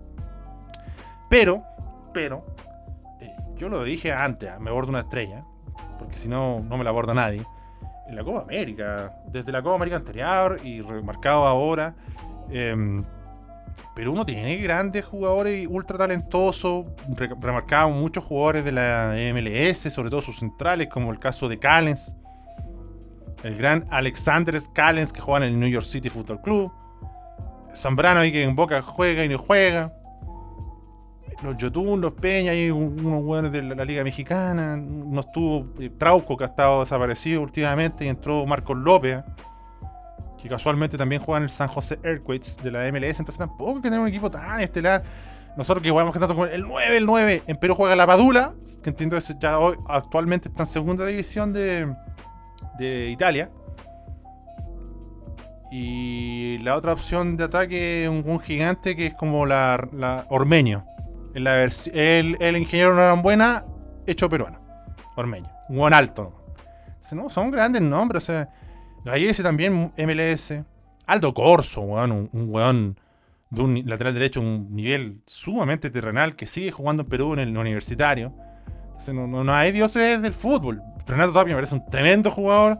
Pero, pero, eh, yo lo dije antes, me bordo una estrella, porque si no, no me la aborda nadie. En la Copa América, desde la Copa América anterior y remarcado ahora, eh, pero uno tiene grandes jugadores ultra talentosos. remarcado muchos jugadores de la MLS, sobre todo sus centrales, como el caso de Callens. El gran Alexander Callens que juega en el New York City Football Club. Zambrano ahí que en Boca juega y no juega. Los Yotun, los Peña, y unos jugadores de la, Liga Mexicana. No estuvo eh, Trauco que ha estado desaparecido últimamente y entró Marcos López que casualmente también juega en el San José Earthquakes de la MLS, entonces tampoco hay que tener un equipo tan estelar. Nosotros que jugamos tanto con el 9, el 9, en Perú juega la Padula, que entiendo que ya hoy actualmente está en segunda división de, de Italia. Y la otra opción de ataque es un, gigante que es como la, la Ormeño. El, el, el ingeniero buena hecho peruano. Ormeño. Un buen alto. No, son grandes nombres. O sea, también, MLS. Aldo Corso, weón, un, weón de un lateral derecho, un nivel sumamente terrenal que sigue jugando en Perú en el universitario. Entonces, no, no, hay dioses del fútbol. Renato Tapia me parece un tremendo jugador.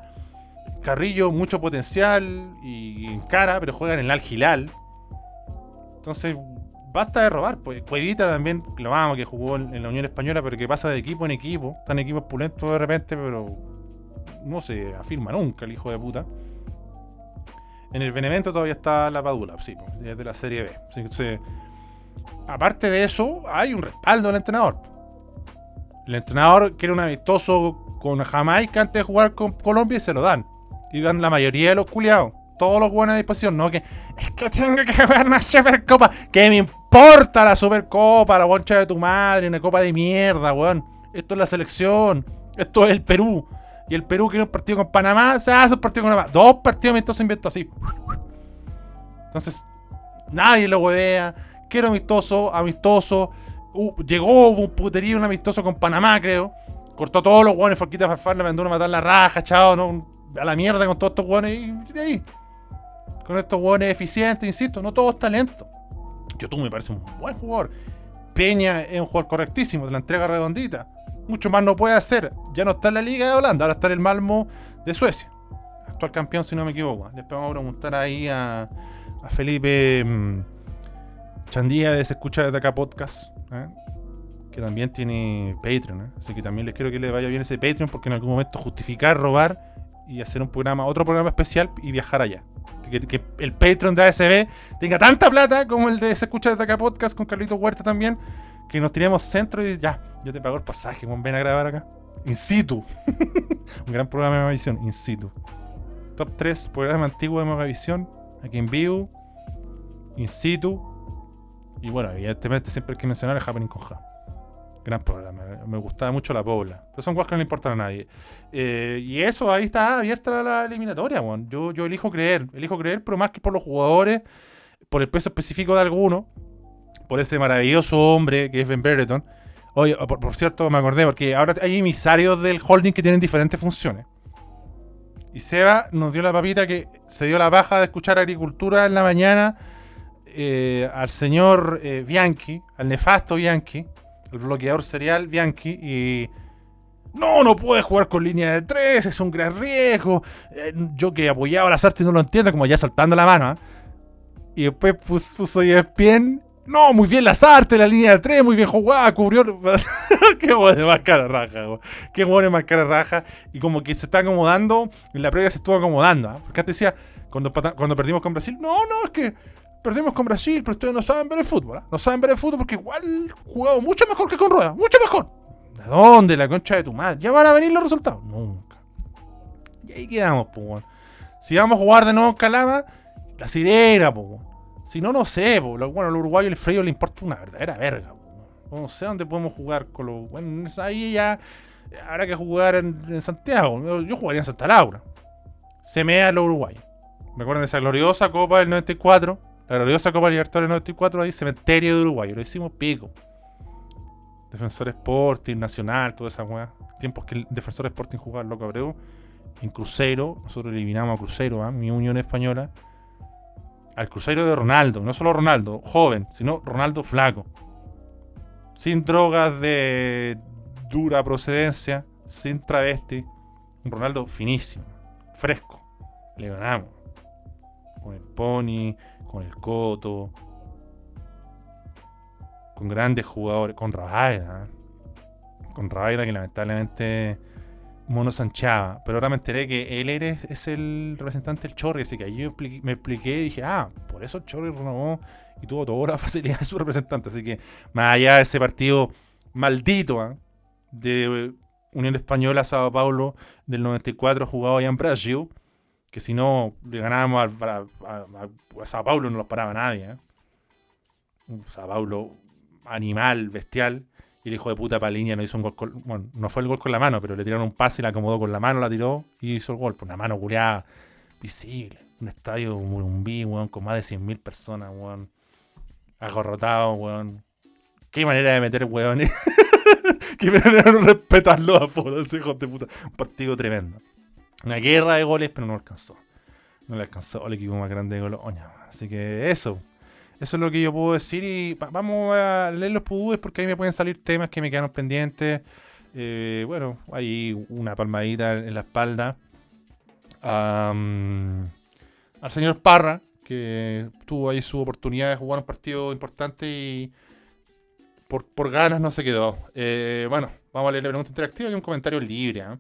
Carrillo, mucho potencial y en cara, pero juega en el Al Entonces, basta de robar. Pues Cuevita también, lo vamos, que jugó en la Unión Española, pero que pasa de equipo en equipo. Están equipos pulentos de repente, pero no se afirma nunca el hijo de puta. En el Benevento todavía está la Padula, sí, es de la Serie B. Entonces, aparte de eso, hay un respaldo del entrenador. El entrenador quiere un amistoso con Jamaica antes de jugar con Colombia y se lo dan. Y dan la mayoría de los culiados. Todos los buenos a disposición. No que es que tengo que jugar una Supercopa. ¿Qué me importa la Supercopa? La boncha de tu madre, una copa de mierda, weón. Esto es la selección. Esto es el Perú. Y el Perú quiere un partido con Panamá. Se hace un partido con Panamá. Dos partidos amistosos inventó así. Entonces, nadie lo huevea. Quiero amistoso, amistoso. Uh, llegó, un puterío, un amistoso con Panamá, creo. Cortó todos los guanes, Forquita Farfar, le mandó a matar la raja, chao, ¿no? a la mierda con todos estos guanes y ahí. Con estos guanes eficientes, insisto, no todo es tú me parece un buen jugador. Peña es un jugador correctísimo, de la entrega redondita. Mucho más no puede hacer. Ya no está en la Liga de Holanda, ahora está en el Malmo de Suecia. Actual campeón, si no me equivoco. Después vamos a preguntar ahí a, Felipe mm, Chandía de Se Escucha desde acá podcast. ¿eh? Que también tiene Patreon. ¿eh? Así que también les quiero que le vaya bien ese Patreon porque en algún momento justificar, robar y hacer un programa, otro programa especial y viajar allá. Que, el Patreon de ASB tenga tanta plata como el de Se Escucha desde acá podcast con Carlito Huerta también que nos tiremos centro y ya, yo te pago el pasaje, ven a grabar acá. In situ. un gran programa de Megavisión, in situ. Top 3 programa antiguo de Megavisión, aquí en vivo, in situ. Y bueno, evidentemente siempre hay que mencionar el Happening con Ja. Gran programa, me gustaba mucho la Pobla. Pero son cosas que no le importan a nadie. Eh, y eso, ahí está abierta la eliminatoria, Yo, yo elijo creer, elijo creer, pero más que por los jugadores, por el peso específico de alguno por ese maravilloso hombre que es Ben Brereton. Oye, por, cierto, me acordé, porque ahora hay emisarios del holding que tienen diferentes funciones. Y Seba nos dio la papita que se dio la baja de escuchar agricultura en la mañana eh, al señor eh, Bianchi, al nefasto Bianchi, el bloqueador serial Bianchi, y no, no puede jugar con línea de tres, es un gran riesgo. Eh, yo que apoyaba las artes no lo entiendo, como ya soltando la mano. Y después puso, puso ESPN no, muy bien las artes, la línea de tres, muy bien jugada, cubrió. Qué bueno de más cara raja, güey. Qué bueno de más cara raja. Y como que se está acomodando, en la previa se estuvo acomodando. ¿eh? Porque antes decía, cuando, cuando perdimos con Brasil, no, no, es que perdimos con Brasil, pero ustedes no saben ver el fútbol. ¿eh? No saben ver el fútbol porque igual jugado mucho mejor que con Rueda, mucho mejor. ¿De dónde? La concha de tu madre. Ya van a venir los resultados. Nunca. Y ahí quedamos, pues, Si vamos a jugar de nuevo en Calama, la sirena, pues, si no, no sé, bueno, al uruguayo el frío le importa una verdadera verga. No sé dónde podemos jugar con los. Bueno, ahí ya habrá que jugar en, Santiago. Yo jugaría en Santa Laura. Se mea los uruguayos. Me acuerdo de esa gloriosa Copa del 94. La gloriosa Copa Libertadores del 94, ahí cementerio de Uruguay. Lo hicimos pico. Defensor Sporting, Nacional, toda esa weá. Tiempos que el Defensor Sporting jugaba loco Abreu. En Cruzeiro, nosotros eliminamos a Cruzeiro, ¿eh? mi Unión Española al crucero de Ronaldo. No solo Ronaldo joven, sino Ronaldo flaco. Sin drogas de dura procedencia, sin travesti. Un Ronaldo finísimo, fresco. Le ganamos. Con el Pony, con el Coto. Con grandes jugadores. Con Rabaida. ¿eh? Con Rabaida que lamentablemente Mono Sanchaba. Pero ahora me enteré que él es el representante del Chorri, así que ahí yo me expliqué y dije, ah, por eso el Chorri renovó y tuvo toda la facilidad de su representante. Así que más allá de ese partido maldito ¿ah? de Unión Española Sao Paulo del 94 jugado allá en Brasil, que si no le ganábamos a, Sao Paulo no los paraba nadie. ¿eh? Sao Paulo animal, bestial. Y el hijo de puta Paliña no hizo un gol con. Bueno, no fue el gol con la mano, pero le tiraron un pase y la acomodó con la mano, la tiró y hizo el gol. Por una mano culiada visible. Un estadio Murumbí, weón, con más de 100.000 personas, weón. Agorrotado, weón. Qué manera de meter weón. Qué manera de respetarlo a fondo, ese hijo de puta. Un partido tremendo. Una guerra de goles, pero no alcanzó. No le alcanzó al equipo más grande de Colonia. Así que eso. Eso es lo que yo puedo decir y vamos a leer los pudúes porque ahí me pueden salir temas que me quedan pendientes. Eh, bueno, hay una palmadita en la espalda. al señor Parra, que tuvo ahí su oportunidad de jugar un partido importante y por, ganas no se quedó. Eh, bueno, vamos a leer la pregunta interactiva y un comentario libre. ¿ah?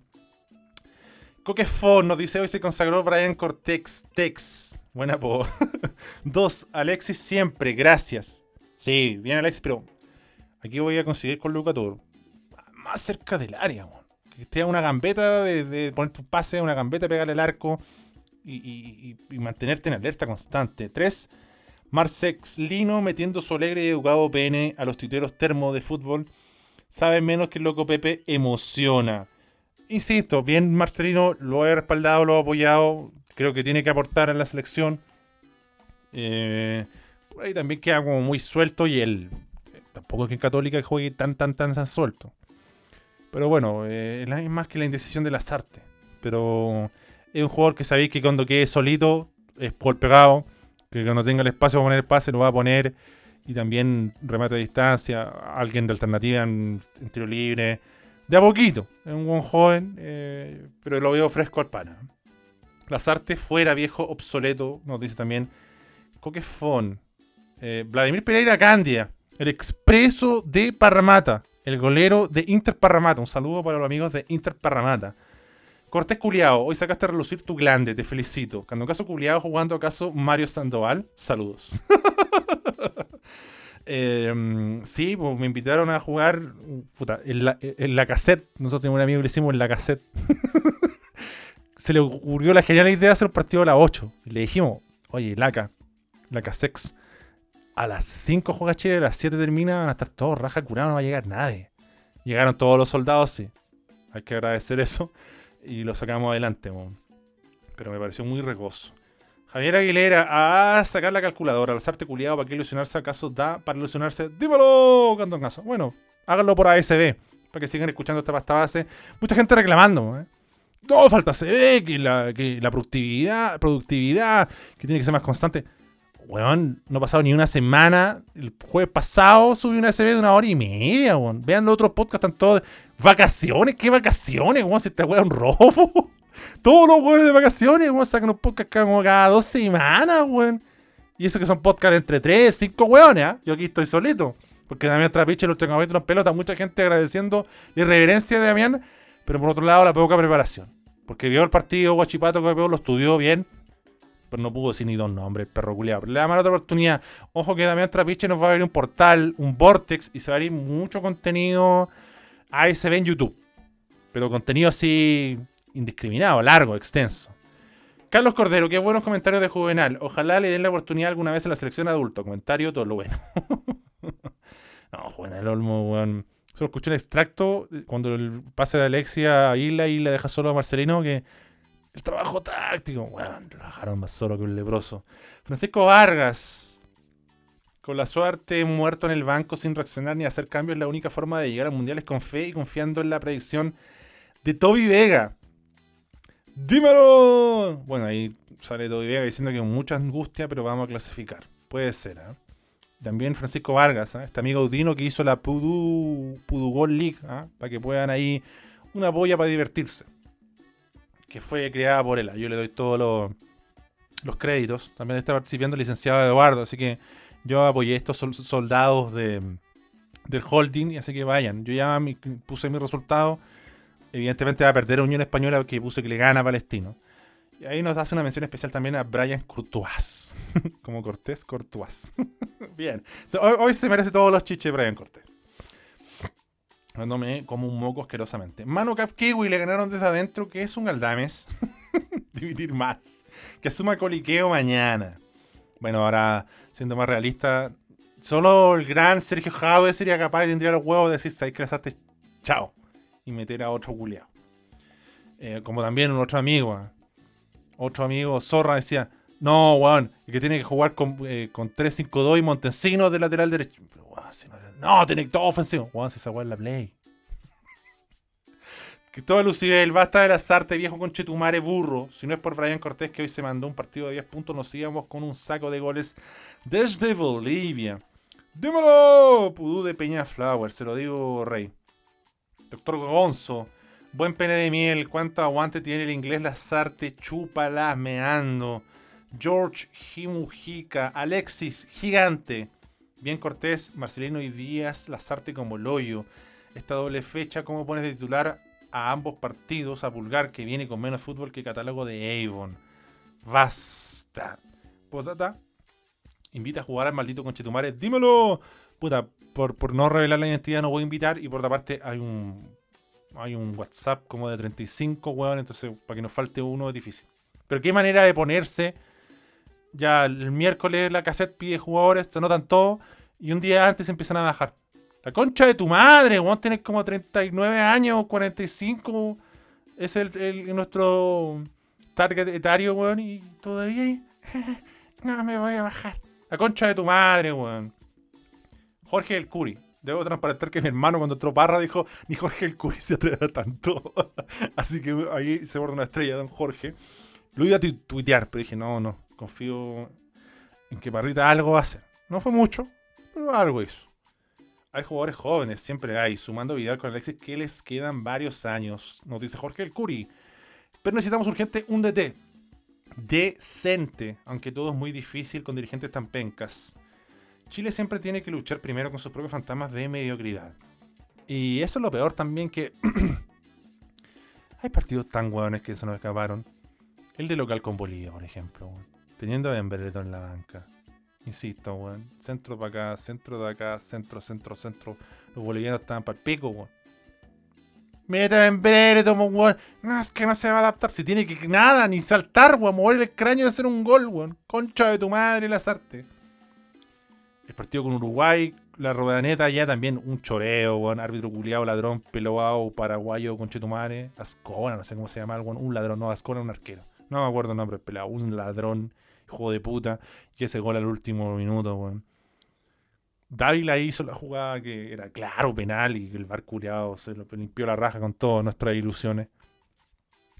Coquefón nos dice hoy se consagró Brian Cortex Tex. Buena po. Dos, Alexis siempre, gracias. Sí, bien Alexis, pero aquí voy a conseguir con Luca. Más cerca del área, weón. Que esté una gambeta de, poner tu pase, una gambeta, pegarle el arco y, mantenerte en alerta constante. Tres, Marcex Lino metiendo su alegre y educado pene a los titeros termo de fútbol. Sabe menos que el loco Pepe emociona. Insisto, bien Marcelino lo he respaldado, lo he apoyado. Creo que tiene que aportar a la selección. Eh, por ahí también queda como muy suelto y él tampoco es que en Católica juegue tan, tan, tan, tan suelto. Pero bueno, eh, es más que la indecisión de las artes. Pero es un jugador que sabéis que cuando quede solito es gol pegado. Que cuando tenga el espacio para poner el pase lo va a poner. Y también remate a distancia. Alguien de alternativa en, tiro libre. De a poquito. Es un buen joven. Eh, pero lo veo fresco al pana. Las artes fuera viejo obsoleto. Nos dice también Coquefón. Eh, Vladimir Pereira Candia. El expreso de Parramata el golero de Inter Parramata. Un saludo para los amigos de Inter Parramata. Cortés hoy sacaste a relucir tu glande, te felicito. Cuando caso Culeado jugando acaso Mario Sandoval, saludos. Em, sí, pues me invitaron a jugar en, la, cassette. Nosotros tenemos un amigo que le hicimos en la cassette. Se le ocurrió la genial idea de hacer un partido a las 8. Y le dijimos, oye, Laca, la cassette a las 5 juega Chile, a las 7 termina, van a estar todos raja curados, no va a llegar nadie. Llegaron todos los soldados, sí. Hay que agradecer eso. Y lo sacamos adelante, Pero me pareció muy recoso. Javier Aguilera, a sacar la calculadora, alzarte culiado, ¿para qué ilusionarse? ¿Acaso da para ilusionarse? Dímelo, caso. Bueno, háganlo por ASB, para que sigan escuchando esta pasta base. Mucha gente reclamando, ¿eh? No, falta ASB, que la, que la productividad, productividad, que tiene que ser más constante weón, no ha pasado ni una semana. El jueves pasado subí una SB de una hora y media, weón. Vean los otros podcasts, están todos. ¿Vacaciones? ¿Qué vacaciones, weón? Si este weón robo. Todos los weones de vacaciones, weón, sacan un podcast como cada dos semanas, weón. Y eso que son podcasts entre tres, cinco weones, ¿ah? Yo aquí estoy solito. Porque Damián Trapiche los tengo en pelota. Mucha gente agradeciendo la irreverencia de Damián. Pero por otro lado, la poca preparación. Porque vio el partido Guachipato que lo estudió bien pero no pudo decir ni dos nombres, perro culiado. le damos otra oportunidad. Ojo que Damián Trapiche nos va a abrir un portal, un vortex, y se va a abrir mucho contenido ASB en YouTube. Pero contenido así indiscriminado, largo, extenso. Carlos Cordero, qué buenos comentarios de Juvenal. Ojalá le den la oportunidad alguna vez en la selección adulto. Comentario, todo lo bueno. no, Juvenal Olmo, weón. Solo escuché un extracto cuando el pase de Alexia a Isla y le deja solo a Marcelino que el trabajo táctico, bueno, lo dejaron más solo que un leproso. Francisco Vargas, con la suerte muerto en el banco sin reaccionar ni hacer cambios, la única forma de llegar a mundiales con fe y confiando en la predicción de Toby Vega. ¡Dímelo! Bueno, ahí sale Toby Vega diciendo que con mucha angustia, pero vamos a clasificar. Puede ser, ¿eh? También Francisco Vargas, ¿eh? este amigo Audino que hizo la Pudu, Pudu Gold League, ¿eh? para que puedan ahí una boya para divertirse que fue creada por él. Yo le doy todos los, créditos. También está participando el licenciado Eduardo, así que yo apoyé a estos soldados de, del holding, así que vayan. Yo ya puse mi resultado. Evidentemente va a perder a Unión Española que puse que le gana a Palestino. Y ahí nos hace una mención especial también a Brian Courtois. Como Cortés Courtois. Bien. hoy, hoy, se merece todos los chiches Brian Cortés dándome como un moco asquerosamente. Mano Cap Kiwi le ganaron desde adentro, que es un Galdames. Dividir más. Que suma coliqueo mañana. Bueno, ahora, siendo más realista, solo el gran Sergio Jadwe sería capaz de tendría los huevos de decir, ¿sabes que Chao. Y meter a otro culiao. Eh, como también un otro amigo. Otro amigo, Zorra, decía, no, weón, que tiene que jugar con, eh, con 3-5-2 y Montesinos de lateral derecho. No, tiene todo ofensivo. Juan, si esa weá la play. Todo Lucibel, basta de las artes, viejo con Chetumare burro. Si no es por Brian Cortés que hoy se mandó un partido de 10 puntos, nos íbamos con un saco de goles desde Bolivia. ¡Dímelo! Pudú de Peña Flower, se lo digo, Rey. Doctor Gonzo, buen pene de miel, cuánto aguante tiene el inglés las artes, chúpala meando. George Jimujica, Alexis, gigante. Bien Cortés, Marcelino y Díaz, Lazarte como Loyo. Esta doble fecha, ¿cómo pones de titular a ambos partidos a Pulgar, que viene con menos fútbol que catálogo de Avon. Basta. Potata. Invita a jugar al maldito Conchetumare. Dímelo. Puta, por, por no revelar la identidad no voy a invitar. Y por otra parte hay un hay un WhatsApp como de 35, weón. Entonces, para que nos falte uno es difícil. Pero qué manera de ponerse. Ya el miércoles la cassette pide jugadores, se anotan todos. Y un día antes empiezan a bajar. La concha de tu madre, weón. Tienes como 39 años, 45. Es el, el- nuestro target etario, weón. Y todavía. no me voy a bajar. La concha de tu madre, weón. Jorge el Curi. Debo transparentar que mi hermano cuando entró Parra dijo, ni Jorge el Curi se atreve tanto. Así que ahí se borda una estrella, don Jorge. Lo iba a tu- tuitear, pero dije, no, no, confío en que Parrita algo va a hacer. No fue mucho, pero algo hizo. Hay jugadores jóvenes, siempre hay, sumando Vidal con Alexis, que les quedan varios años, nos dice Jorge el Curi. Pero necesitamos urgente un DT. Decente, aunque todo es muy difícil con dirigentes tan pencas. Chile siempre tiene que luchar primero con sus propios fantasmas de mediocridad. Y eso es lo peor también que... Hay partidos tan hueones que se nos escaparon. El de local con Bolivia, por ejemplo. weón. Teniendo a Benvereto en la banca. Insisto, weón. Centro para acá, centro de acá, centro, centro, centro. Los bolivianos estaban para el pico, weón. Mete a Benvereto, weón. No, es que no se va a adaptar. Si tiene que nada, ni saltar, weón. Mover el cráneo de hacer un gol, weón. Concha de tu madre, las artes. El partido con Uruguay, la rodaneta ya también un choreo, weón. Árbitro culiado, ladrón, pelobao, paraguayo, conchetumare. Ascona, no sé cómo se llama el weón. Un ladrón, no, Ascona, un arquero. No me acuerdo el nombre, pelado. Un ladrón, hijo de puta. Y ese gol al último minuto, weón. Dávila hizo la jugada que era claro penal y el bar culiado se lo limpió la raja con todas nuestras ilusiones.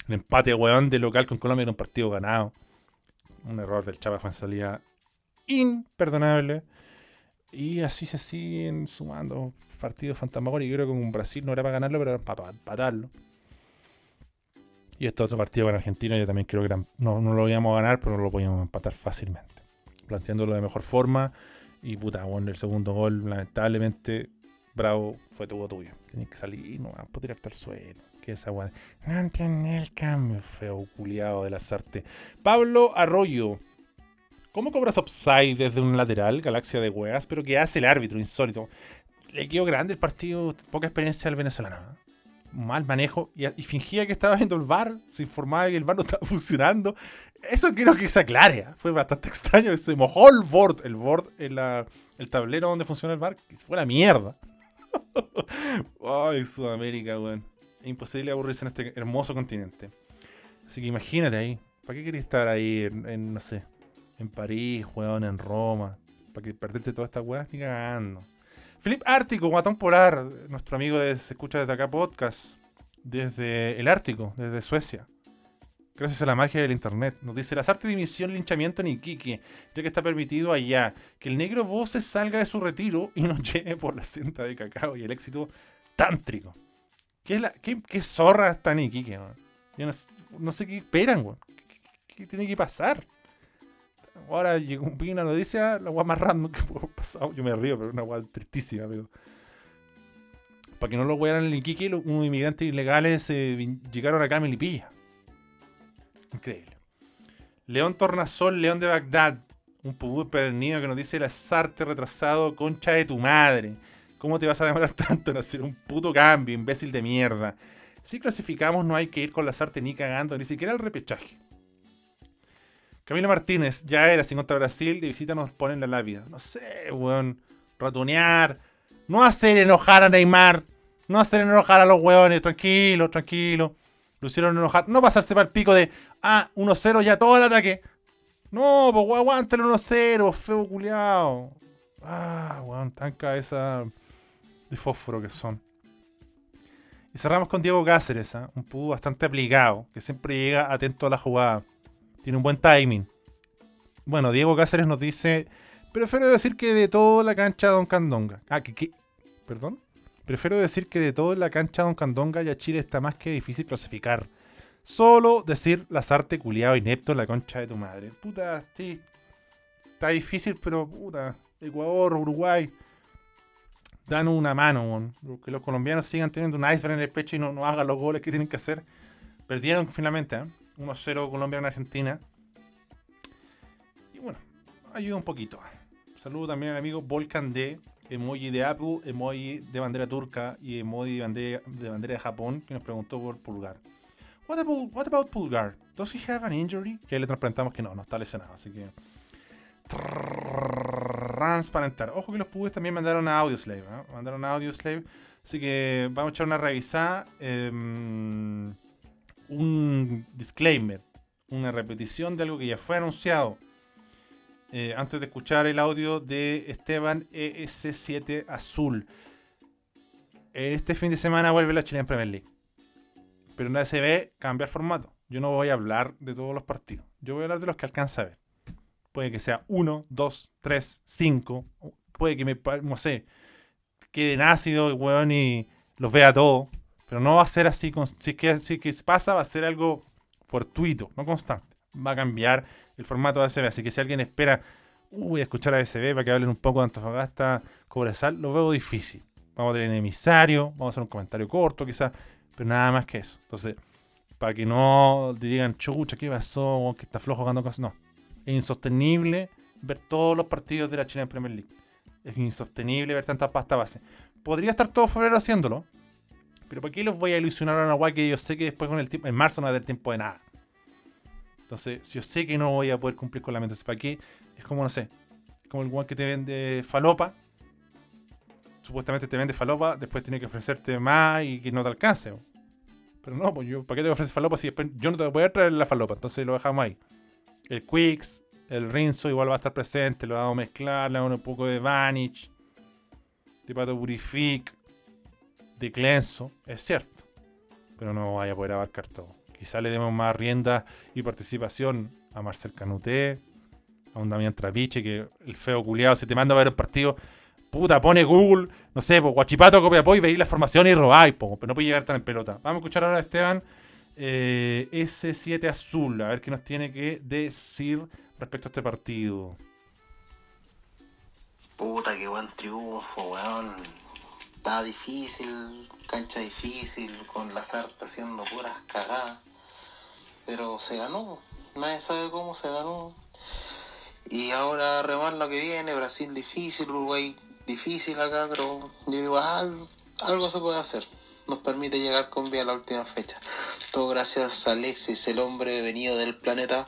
El empate, weón, de local con Colombia era un partido ganado. Un error del Chava salida imperdonable. Y así se siguen sumando partidos fantasmagóricos. Yo creo que con Brasil no era para ganarlo, pero era para empatarlo. Y este otro partido con Argentina, yo también creo que eran- no, no lo íbamos a ganar, pero lo podíamos empatar fácilmente. Planteándolo de mejor forma. Y puta, bueno, el segundo gol, lamentablemente, bravo, fue todo tuyo. Tenías que salir, no vas a tirarte al suelo. Que esa weá. No entiende el cambio, feo culiado de las artes. Pablo Arroyo. ¿Cómo cobras upside desde un lateral, galaxia de weas? Pero ¿qué hace el árbitro? Insólito. Le quedó grande el partido, poca experiencia al venezolano. ¿eh? Mal manejo y, fingía que estaba viendo el VAR, se informaba que el VAR no estaba funcionando. Eso quiero que se aclare. ¿eh? Fue bastante extraño. Se mojó el board, el board en la- el tablero donde funciona el que fue la mierda. Ay, Sudamérica, weón. Imposible aburrirse en este hermoso continente. Así que imagínate ahí. ¿Para qué querés estar ahí en, no sé, en París, weón, en Roma? ¿Para que perderte todas estas weas? Ni cagando. Flip Ártico, Guatón Polar, nuestro amigo de Se Escucha desde acá podcast, desde el Ártico, desde Suecia. Gracias a la magia del internet. Nos dice las artes de dimisión, linchamiento en Iquique, ya que está permitido allá. Que el negro voces salga de su retiro y nos lleve por la cinta de cacao y el éxito tántrico. ¿Qué, es la, qué, qué zorra está en Iquique, weón? Yo no, sé- no sé qué esperan, weón. ¿Qué, qué- qué tiene que pasar? Ahora llegó vi una noticia, la weá más random que pudo pasado. Yo me río, pero una weá tristísima, pero. Para que no lo wearan en Iquique, los- unos inmigrantes ilegales eh, llegaron acá a Melipilla. Increíble. León Tornasol, León de Bagdad. Un pudú pernido que nos dice el azarte retrasado, concha de tu madre. ¿Cómo te vas a demorar tanto en hacer un puto cambio, imbécil de mierda? Si clasificamos, no hay que ir con las artes ni cagando, ni siquiera al repechaje. Camilo Martínez, ya era 50 Brasil, de visita nos ponen la lápida. No sé, weón. Ratonear. No hacer enojar a Neymar. No hacer enojar a los weones. Tranquilo, tranquilo. Lo hicieron enojar. No pasarse para el pico de, ah, 1-0 ya todo el ataque. No, pues aguanta el 1-0, feo culiao. Ah, weón, tan cabeza de fósforo que son. Y cerramos con Diego Cáceres, ¿ah? un pudo bastante aplicado, que siempre llega atento a la jugada. Tiene un buen timing. Bueno, Diego Cáceres nos dice, prefiero decir que de toda la cancha Don Candonga. Ah, que, que- perdón. Prefiero decir que de toda la cancha Don Candonga ya Chile está más que difícil clasificar. Solo decir Lazarte culiado inepto en la concha de tu madre. Puta, sí. Está difícil, pero puta. Ecuador, Uruguay. dan una mano, que los colombianos sigan teniendo un iceberg en el pecho y no, no hagan los goles que tienen que hacer. Perdieron finalmente, ¿eh? 1-0 Colombia en Argentina. Y bueno, ayuda un poquito. Saludo también al amigo Volcan D, emoji de Apple, emoji de bandera turca y emoji de bandera de, bandera de Japón, que nos preguntó por Pulgar. What about, Pulgar? Does he have an injury? Que le transplantamos que no, no está lesionado, así que transparentar. Ojo que los pubes también mandaron a Audioslave. ¿eh? Mandaron a Audioslave. Así que vamos a echar una revisada. Em, un disclaimer. Una repetición de algo que ya fue anunciado. Eh, antes de escuchar el audio de Esteban ES7 Azul. Este fin de semana vuelve la Chilean Premier League. Pero en la SB cambia el formato. Yo no voy a hablar de todos los partidos. Yo voy a hablar de los que alcanza a ver. Puede que sea 1, 2, 3, 5. Puede que me, no sé, quede ácido el weón y los vea todo. Pero no va a ser así. Si es que, si pasa, va a ser algo fortuito, no constante. Va a cambiar el formato de ASB. Así que si alguien espera, uy, a escuchar a ASB para que hablen un poco de Antofagasta, Cobresal, lo veo difícil. Vamos a tener emisario, vamos a hacer un comentario corto quizás, pero nada más que eso. Entonces, para que no te digan, chucha, ¿qué pasó? Que está flojo jugando cosas. No, es insostenible ver todos los partidos de la Chile en Premier League. Es insostenible ver tanta pasta base. Podría estar todo febrero haciéndolo. Pero ¿por qué los voy a ilusionar a una guay que yo sé que después con el tiempo, en marzo no va a haber tiempo de nada? Entonces, si yo sé que no voy a poder cumplir con la mente, ¿para qué? Es como, no sé, como el guay que te vende falopa. Supuestamente te vende falopa, después tiene que ofrecerte más y que no te alcance. Pero no, pues yo, ¿para qué te ofreces falopa si después yo no te voy a traer la falopa? Entonces lo dejamos ahí. El Quicks, el Rinzo igual va a estar presente, lo vamos a mezclar, le damos un poco de Vanish, de Pato Purific, de Clenso, es cierto. Pero no vaya a poder abarcar todo. Quizá le demos más rienda y participación a Marcel Canuté, a un Damián Trapiche, que el feo culiado, si te manda a ver el partido, puta, pone Google, no sé, pues Guachipato, Copiapó y veis la formación y robáis, pero no puede llegar tan en pelota. Vamos a escuchar ahora a Esteban eh, S7 Azul, a ver qué nos tiene que decir respecto a este partido. Puta, qué buen triunfo, weón. Difícil, cancha difícil, con la sarta haciendo puras cagadas. Pero se ganó, nadie sabe cómo se ganó. Y ahora remar lo que viene, Brasil difícil, Uruguay difícil acá, pero yo igual algo se puede hacer nos permite llegar con vida a la última fecha. Todo gracias a Alexis, el hombre venido del planeta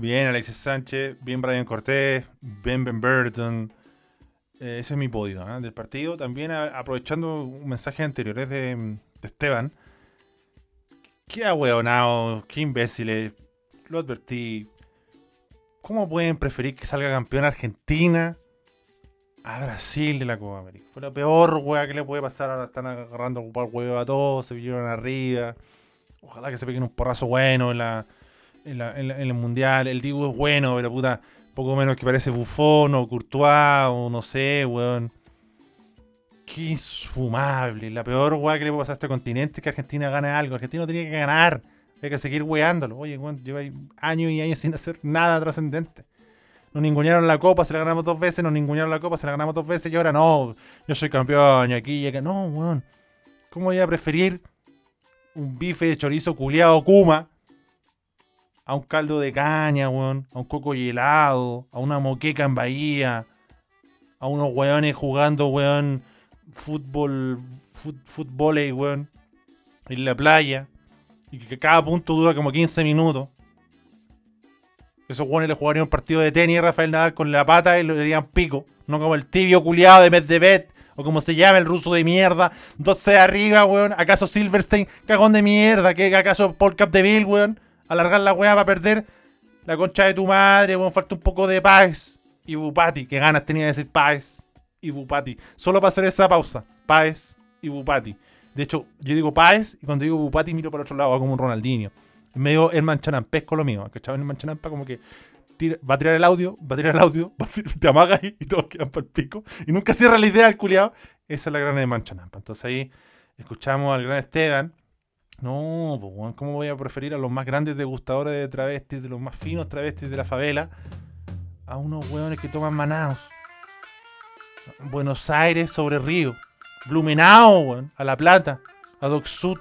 Bien, Alexis Sánchez, bien Brian Cortés, Ben Ben Burton. Eh, ese es mi podio del partido. También aprovechando un mensaje anteriores de, Esteban. Qué ahueonado, qué imbéciles. Lo advertí. ¿Cómo pueden preferir que salga campeón Argentina a Brasil de la Copa América? Fue la peor weá que le puede pasar. Ahora están agarrando el huevo a todos, se vinieron arriba. Ojalá que se peguen un porrazo bueno en, la, en, el mundial. El Dibu es bueno, pero puta, poco menos que parece Bufón o Courtois o no sé, weón. Qué infumable. La peor weá que le puede pasar a este continente es que Argentina gane algo. Argentina no tenía que ganar. Hay que seguir weándolo. Oye, lleva años y años sin hacer nada trascendente. Nos ningunearon la copa, se la ganamos dos veces, nos ningunearon la copa, se la ganamos dos veces y ahora no, yo soy campeón y aquí y acá. No, weón. ¿Cómo voy a preferir un bife de chorizo culiado Kuma a un caldo de caña, weón? A un coco helado, a una moqueca en Bahía, a unos weones jugando, weón, fútbol, fútbol, weón, en la playa y que cada punto dura como 15 minutos. Esos guanes le jugarían un partido de tenis a Rafael Nadal con la pata y lo dirían pico. No como el tibio culiado de Medvedev o como se llama el ruso de mierda. 12 arriba, weón. ¿Acaso Silverstein, cagón de mierda? ¿Qué acaso Paul Capdeville, weón? Alargar la weá para perder la concha de tu madre, weón. Falta un poco de paz. Y Bupati, que ganas tenía de decir paz. Y Bupati. Solo para hacer esa pausa. Paz y Bupati. De hecho, yo digo Páez y cuando digo Bupati miro para otro lado, hago como un Ronaldinho. Medio el pesco lo mío. ¿Cachai? El Manchanampa como que va a tirar el audio, va a tirar el audio, te amaga ahí y todos quedan para el pico. Y nunca cierra la idea al culiado. Esa es la grana de Manchanampa. Entonces ahí escuchamos al gran Esteban No, pues, ¿cómo voy a preferir a los más grandes degustadores de travestis, de los más finos travestis de la favela, a unos weones que toman manaos? Buenos Aires sobre Río, Blumenau, weón, a La Plata, a Doc Sud.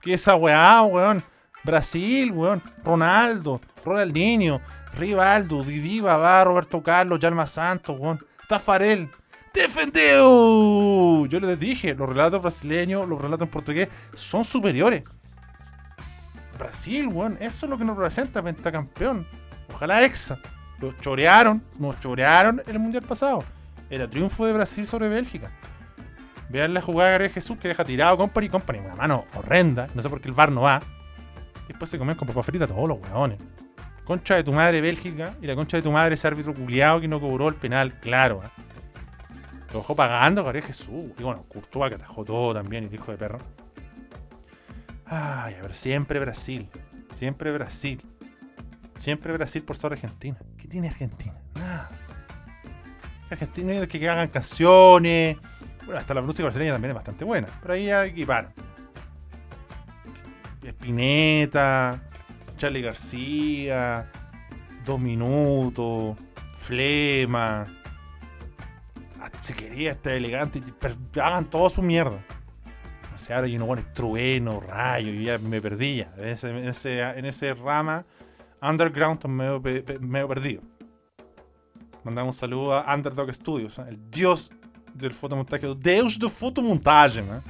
¿Qué es esa weá, weón? Brasil, weón, Ronaldo, Ronaldinho, Rivaldo, Didi, Babá, Roberto Carlos, Yalma Santos, weón, Tafarel. ¡Defendeu! Yo les dije, los relatos brasileños, los relatos en portugués son superiores. Brasil, weón, eso es lo que nos representa, pentacampeón. Ojalá exa. Los chorearon, nos chorearon en el mundial pasado. Era triunfo de Brasil sobre Bélgica. Vean la jugada de Jesús que deja tirado Company Company, una mano horrenda. No sé por qué el VAR no va. Después se comen con papas fritas todos los weones. Concha de tu madre Bélgica y la concha de tu madre ese árbitro culiado que no cobró el penal, claro. ¿eh? Lo dejó pagando Gabriel Jesús. Y bueno, Courtois que atajó todo también, el hijo de perro. Ay, a ver, siempre Brasil. Siempre Brasil. Siempre Brasil por sobre Argentina. ¿Qué tiene Argentina? Nada. Argentina es que hagan canciones. Bueno, hasta la música brasileña también es bastante buena. Pero ahí ya equiparon. Spinetta, Charlie García, Dos Minutos, Flema. Ah, Si quería estar elegante, hagan toda su mierda. Sea, ahora yo no bueno, trueno, rayo, y ya me perdí. En ese, rama underground medio, medio perdido. Mandamos un saludo a Underdog Studios, ¿eh? el dios del fotomontaje, el deus de fotomontaje, ¿eh?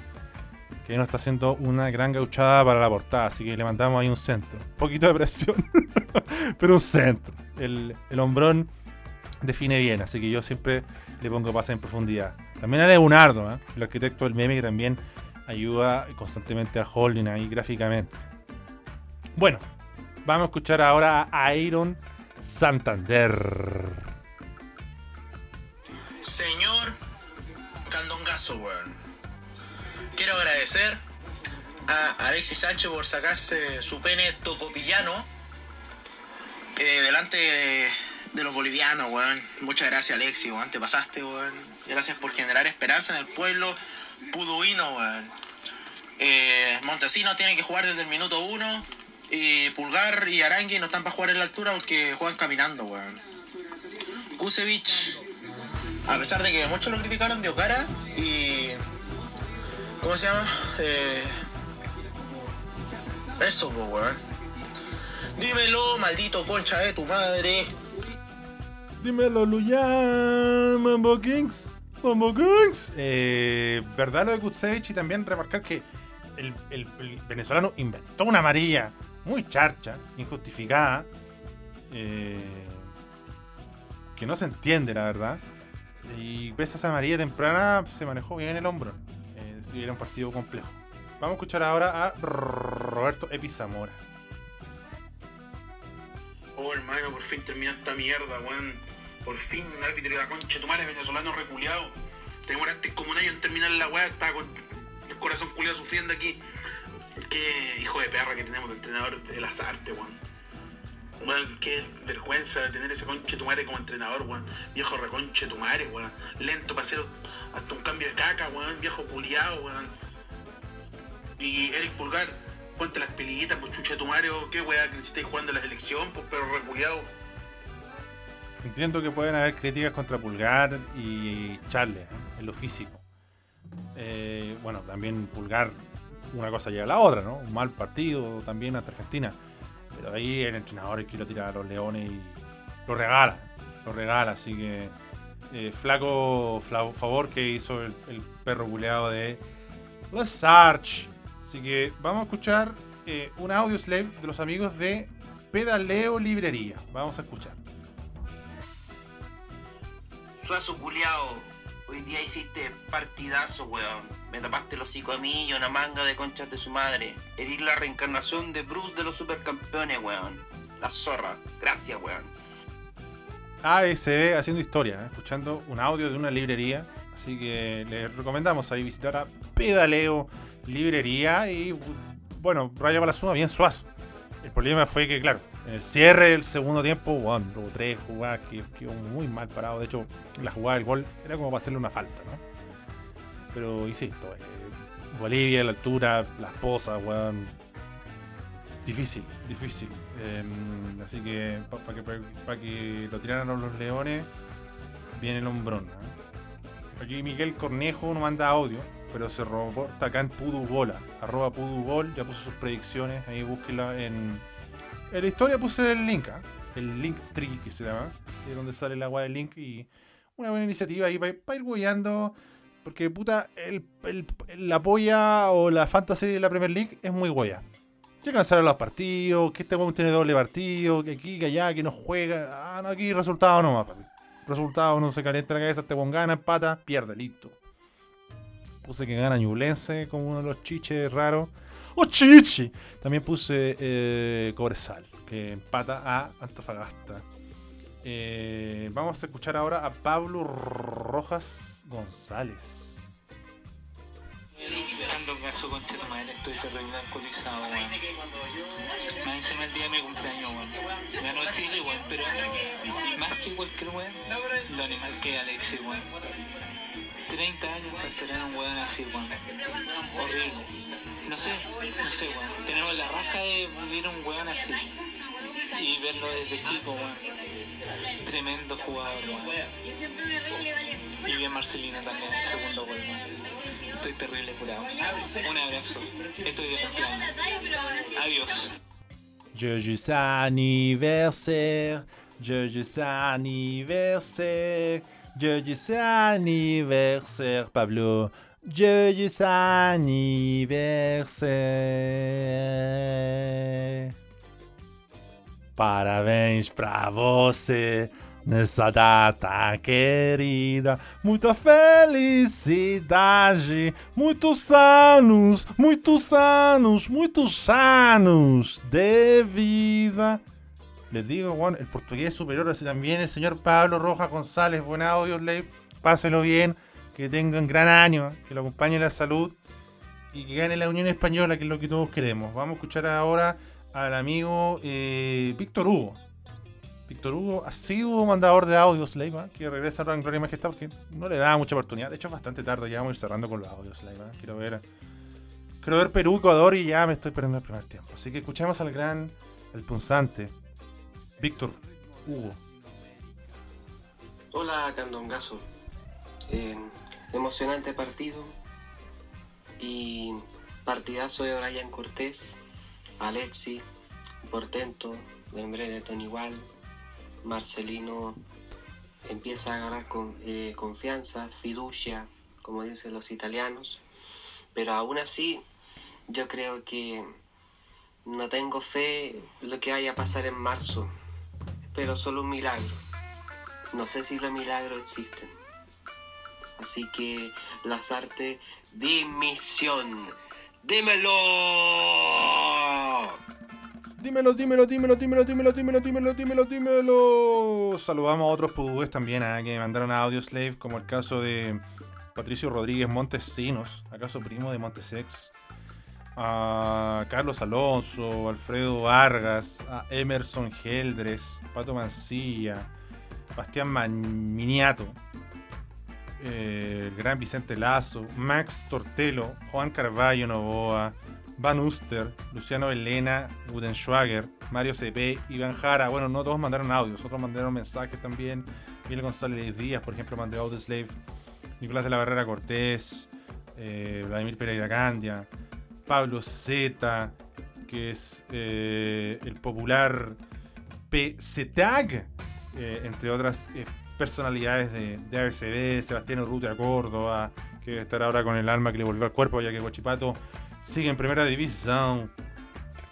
que nos está haciendo una gran gauchada para la portada, así que le mandamos ahí un centro. Un poquito de presión, pero un centro. El, el hombrón define bien, así que yo siempre le pongo pase en profundidad. También a Leonardo, ¿eh? el arquitecto del meme, que también ayuda constantemente a Holding ahí gráficamente. Bueno, vamos a escuchar ahora a Iron Santander. Señor Candongazo, weón. Quiero agradecer a Alexis Sánchez por sacarse su pene tocopillano eh, delante de, los bolivianos, weón. Muchas gracias, Alexis, weón. Te pasaste, weón. Gracias por generar esperanza en el pueblo puduino, weón. Eh, Montesino tiene que jugar desde el minuto uno. Y Pulgar y Arangui no están para jugar en la altura porque juegan caminando, weón. Kusevich a pesar de que muchos lo criticaron, dio cara y. ¿Cómo se llama? Eh, eso, po, weón. Dímelo, maldito concha de tu madre. Dímelo, Luyan, Mambo Kings. Mambo Kings. Eh, verdad lo de Kutsevich y también remarcar que el, venezolano inventó una amarilla muy charcha, injustificada, eh, que no se entiende, la verdad. Y pese a esa amarilla temprana, se manejó bien el hombro. Eh, era un partido complejo. Vamos a escuchar ahora a Roberto Epizamora. Oh, hermano, por fin terminó esta mierda, weón. Por fin, un árbitro de la concha tu madre venezolano reculeado. Te demoraste como un año en terminar la weá, estaba con el corazón culiado sufriendo aquí. Qué hijo de perra que tenemos de entrenador de las artes, weón. Weón, qué vergüenza de tener ese conche tu madre como entrenador, weón. Viejo reconche tu madre, weón. Lento para hacer hasta un cambio de caca, weón. Viejo culiado, weón. Y Eric Pulgar, ponte las peliguitas, pues chucha tu madre, o qué weá, que estáis jugando en la selección, pues perro reculiado. Entiendo que pueden haber críticas contra Pulgar y Charles ¿eh? en lo físico. Eh, bueno, también Pulgar, una cosa lleva a la otra, ¿no? Un mal partido también ante Argentina. Pero ahí el entrenador es que lo tira a los leones y lo regala. Lo regala, así que eh, flaco fla- favor que hizo el, perro buleado de Lesarch. Así que vamos a escuchar eh, un audio slave de los amigos de Pedaleo Librería. Vamos a escuchar. Suazo culiao, hoy día hiciste partidazo, weón. Me tapaste los hocico a mí una manga de conchas de su madre. Eres la reencarnación de Bruce de los supercampeones, weón. La zorra. Gracias, weón. ASB haciendo historia, ¿eh? escuchando un audio de una librería. Así que les recomendamos ahí visitar a Pedaleo Librería y bueno, Raya para la suma bien suazo. El problema fue que, claro, en el cierre del segundo tiempo, bueno, tuvo tres jugadas que quedó muy mal parado. De hecho, la jugada del gol era como para hacerle una falta, ¿no? Pero insisto, eh, Bolivia, la altura, las posas, weón, Difícil, difícil. Eh, así que para que, pa que lo tiraran los leones, viene el hombrón. Aquí Miguel Cornejo nos manda audio, pero se reporta acá en Pudugola. Arroba Pudugol, ya puso sus predicciones. Ahí búsquela en. En la historia puse el link, ¿eh? el link tree que se llama, es donde sale el agua del link y una buena iniciativa ahí para, ir guiando. Porque puta, el, la polla o la fantasy de la Premier League es muy guaya. Ya cansaron los partidos, que este weón tiene doble partido, que aquí, que allá, que no juega. Ah, no, aquí resultado nomás, papi. Resultado, no se calienta la cabeza, este weón gana, empata, pierde, listo. Puse que gana Ñublense como uno de los chiches raros. ¡Oh, chichi! También puse eh, Cobresal, que empata a Antofagasta. Eh, vamos a escuchar ahora a Pablo Rojas González. Ando caso con tu madre, estoy terrible alcoholizado, weón. Más encima el día de mi cumpleaños, weón. Ganó Chile, weón, pero más que cualquier weón, lo animal que Alexis, weón. 30 años para esperar a un weón así, weón. Horrible. No sé, no sé, weón. Tenemos la raja de vivir un weón así. Y verlo desde chico, weón. Tremendo jugador, weón. Y bien Marcelina también, el segundo gol, weón. Estoy terrible curado. Un abrazo. Estoy de cumpleaños. Adiós. Joyeux anniversaire, joyeux anniversaire, joyeux anniversaire, Pablo. Joyeux anniversaire. Parabéns pra você nessa data querida. Muita felicidade, muitos anos, muitos anos, muitos anos de vida. Les digo, bueno, el portugués superior, así también el señor Pablo Rojas González, buen audio, ley. Pásenlo bien, que tengan gran año, que lo acompañe la salud y que gane la Unión Española, que es lo que todos queremos. Vamos a escuchar ahora al amigo eh, Víctor Hugo. Víctor Hugo ha sido mandador de audios, Leiva, que regresa a Gloria y Majestad porque no le da mucha oportunidad. De hecho, es bastante tarde, ya vamos a ir cerrando con los audios, Leiva. Quiero ver, quiero ver Perú, Ecuador y ya me estoy perdiendo el primer tiempo. Así que escuchemos al gran, el punzante, Víctor Hugo. Hola, Candongazo. Eh, emocionante partido y partidazo de Brian Cortés, Alexi, Portento, Membrene, igual Marcelino empieza a agarrar con, eh, confianza, fiducia, como dicen los italianos, pero aún así yo creo que no tengo fe lo que vaya a pasar en marzo, pero solo un milagro. No sé si los milagros existen. Así que las artes, dimisión. ¡Dímelo! Dímelo, dímelo, dímelo, dímelo, dímelo, dímelo, dímelo, dímelo, dímelo. Saludamos a otros pudúes también ¿eh? que mandaron a Audio Slave, como el caso de Patricio Rodríguez Montesinos, acaso primo de Montesex. A Carlos Alonso, Alfredo Vargas, a Emerson Geldres, Pato Mancilla, Bastián Miniato, eh, el gran Vicente Lazo, Max Tortelo, Juan Carballo Novoa, Van Uster, Luciano Elena, Schwager, Mario CP, Iván Jara. Bueno, no todos mandaron audios, otros mandaron mensajes también. Miguel González Díaz, por ejemplo, mandó Audio Slave. Nicolás de la Barrera Cortés, eh, Vladimir Pereira Candia, Pablo Z, que es eh, el popular PZTAG, eh, entre otras personalidades de, de ABCD, Sebastián Urrutia Córdoba, que estará ahora con el alma que le volvió al cuerpo, ya que Guachipato Sigue en primera división.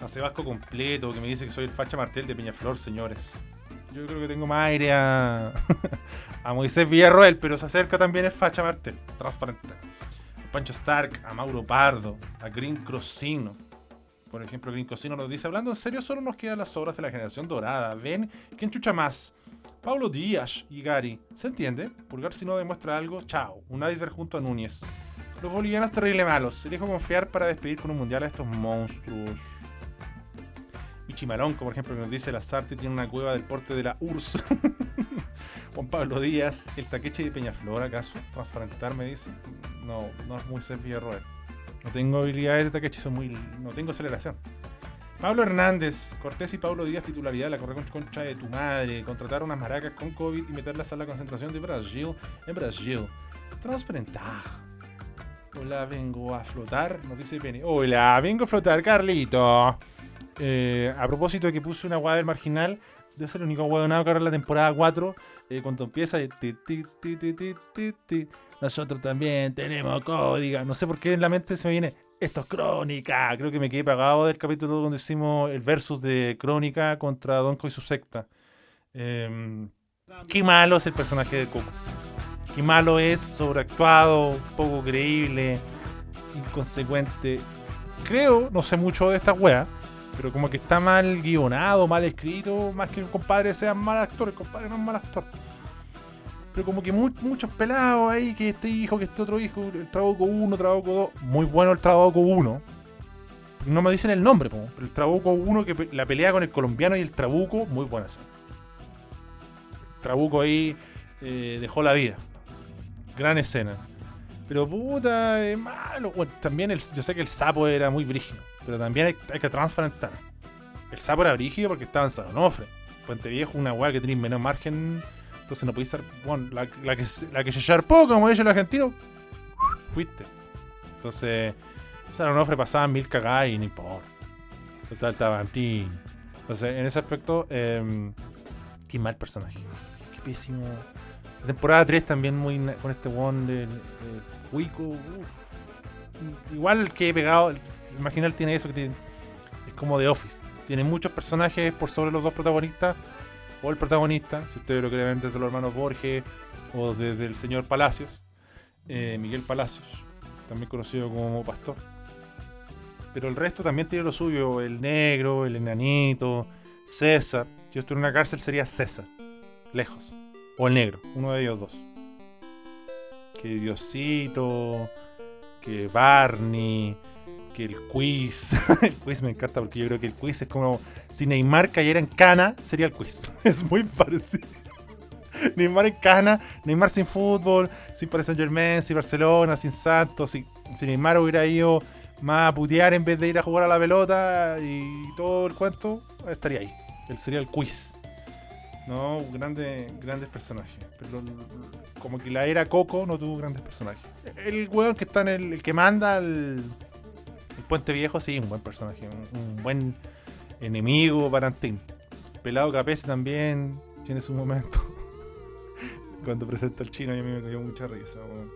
Hace Vasco completo, que me dice que soy el facha martel de Peñaflor, señores. Yo creo que tengo más aire a, a Moisés Villarroel, pero se acerca también el facha martel, transparente. Pancho Stark, a Mauro Pardo, a Green Crosino. Por ejemplo, Green Crosino nos dice, hablando en serio, solo nos quedan las obras de la generación dorada. Ven, ¿quién chucha más? Pablo Díaz y Gary. ¿Se entiende? Pulgar si no demuestra algo, chao. Un iceberg junto a Núñez. Los bolivianos terrible malos. Elijo confiar para despedir con un mundial a estos monstruos. Y Chimaronco, por ejemplo, que nos dice la Sarte tiene una cueva del porte de la URSS. Juan Pablo Díaz, el taqueche de Peñaflor, ¿acaso? Transparentar, me dice. No, no es muy Sef Villarroel. No tengo habilidades de taqueche, son muy. No tengo aceleración. Pablo Hernández, Cortés y Pablo Díaz titularidad, la corre con concha de tu madre, contratar unas maracas con COVID y meterlas a la concentración de Brasil en Brasil. Transparentar. Hola, vengo a flotar, nos dice Penny. Hola, vengo a flotar, Carlito. Eh, a propósito de que puse una guada del marginal, debe ser el único guadonado que ahora en la temporada 4, eh, cuando empieza ti, ti, ti, ti, nosotros también tenemos código. No sé por qué en la mente se me viene, esto es Crónica. Creo que me quedé pagado del capítulo donde hicimos el versus de Crónica contra Donko y su secta. Eh, qué malo es el personaje de Coco. Qué malo es, sobreactuado, poco creíble, inconsecuente. Creo, no sé mucho de esta wea, pero como que está mal guionado, mal escrito, más que el compadre sea mal actor, el compadre no es mal actor. Pero como que mu- muchos pelados ahí, que este hijo, que este otro hijo, el Trabuco 1, Trabuco 2, muy bueno el Trabuco 1. No me dicen el nombre, pero el Trabuco 1, que la pelea con el colombiano y el Trabuco, muy buena esa. Trabuco ahí eh, dejó la vida. Gran escena. Pero puta, es malo. También yo sé que el sapo era muy brígido, pero también hay, que transparentar. El sapo era brígido porque estaba en San Onofre. Puente Viejo, una weá que tiene menos margen. Entonces no podéis ser. Bueno, la, que, la que se charpó, como dice el argentino, fuiste. Entonces, San Onofre pasaban mil cagadas y no importa. Total, estaba antín. Entonces, en ese aspecto, eh, qué mal personaje. Qué pésimo. La temporada 3 también muy con este one del eh, Cuico. Igual que he pegado, el marginal tiene eso que tiene, es como de Office. Tiene muchos personajes por sobre los dos protagonistas o el protagonista, si ustedes lo ver desde los hermanos Borges o desde el señor Palacios, eh, Miguel Palacios, también conocido como Pastor. Pero el resto también tiene lo suyo, el negro, el enanito, César. Si yo estuviera en una cárcel sería César, lejos. O el negro, uno de ellos dos. Que Diosito, que Barney, que el quiz. el quiz me encanta porque yo creo que el quiz es como si Neymar cayera en cana, sería el quiz. Es muy parecido. Neymar en cana, Neymar sin fútbol, sin Paris Saint Germain, sin Barcelona, sin Santos. Si, Neymar hubiera ido más a putear en vez de ir a jugar a la pelota y todo el cuento, estaría ahí. Él sería el quiz. No, grande, grandes personajes. Pero como que la era Coco no tuvo grandes personajes. El weón que está en el, el que manda el, el Puente Viejo, sí, un buen personaje. Un, buen enemigo para. Pelado Capese también tiene su momento. Cuando presenta el chino, a mí me dio mucha risa. weón.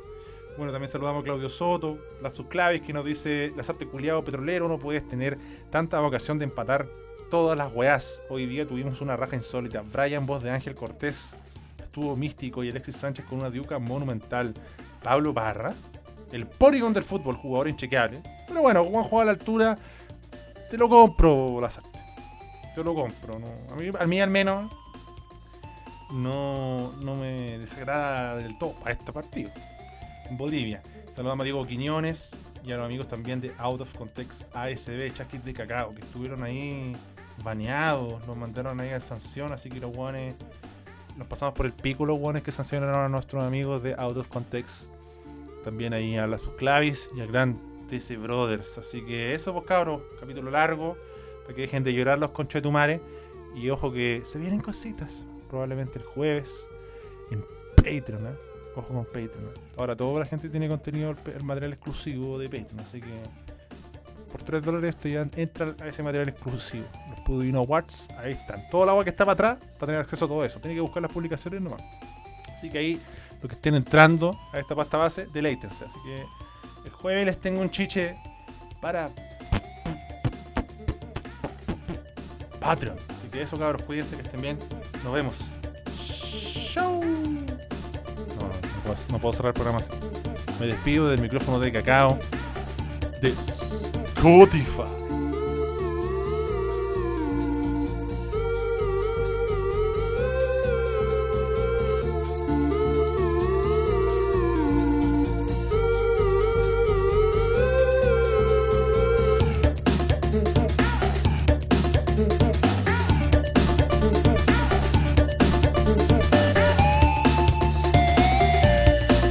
Bueno, también saludamos a Claudio Soto, las subclaves que nos dice: Lazarte culiado petrolero, no puedes tener tanta vocación de empatar todas las weás. Hoy día tuvimos una raja insólita. Brian, voz de Ángel Cortés, estuvo místico y Alexis Sánchez con una diuca monumental. Pablo Parra, el Porygon del fútbol, jugador inchequeable. Pero bueno, Juan juega a la altura, te lo compro, Lazarte. Te lo compro. A, mí, al menos no, no me desagrada del todo para este partido. En Bolivia. Saludamos a Diego Quiñones y a los amigos también de Out of Context ASB, Chakis de Cacao, que estuvieron ahí baneados, nos mandaron ahí a sanción, así que los guanes nos pasamos por el pico los guanes que sancionaron a nuestros amigos de Out of Context. También ahí a las Clavis y al gran TC Brothers. Así que eso, pues cabros, capítulo largo, para que dejen de llorar los conchetumares. Y ojo que se vienen cositas, probablemente el jueves, en Patreon, ¿eh? Ojo con Patreon. Ahora toda la gente tiene contenido, el, el material exclusivo de Patreon, así que por 3 dólares esto ya entra a ese material exclusivo. Los Pudino Awards, ahí están. Todo el agua que está para atrás para tener acceso a todo eso. Tiene que buscar las publicaciones nomás. Así que ahí, los que estén entrando a esta pasta base, deleítense. Así que el jueves les tengo un chiche para Patreon. Así que eso, cabros, cuídense que estén bien. Nos vemos. Chau. No, no puedo, no puedo cerrar el programa así. Me despido del micrófono de cacao de Spotify.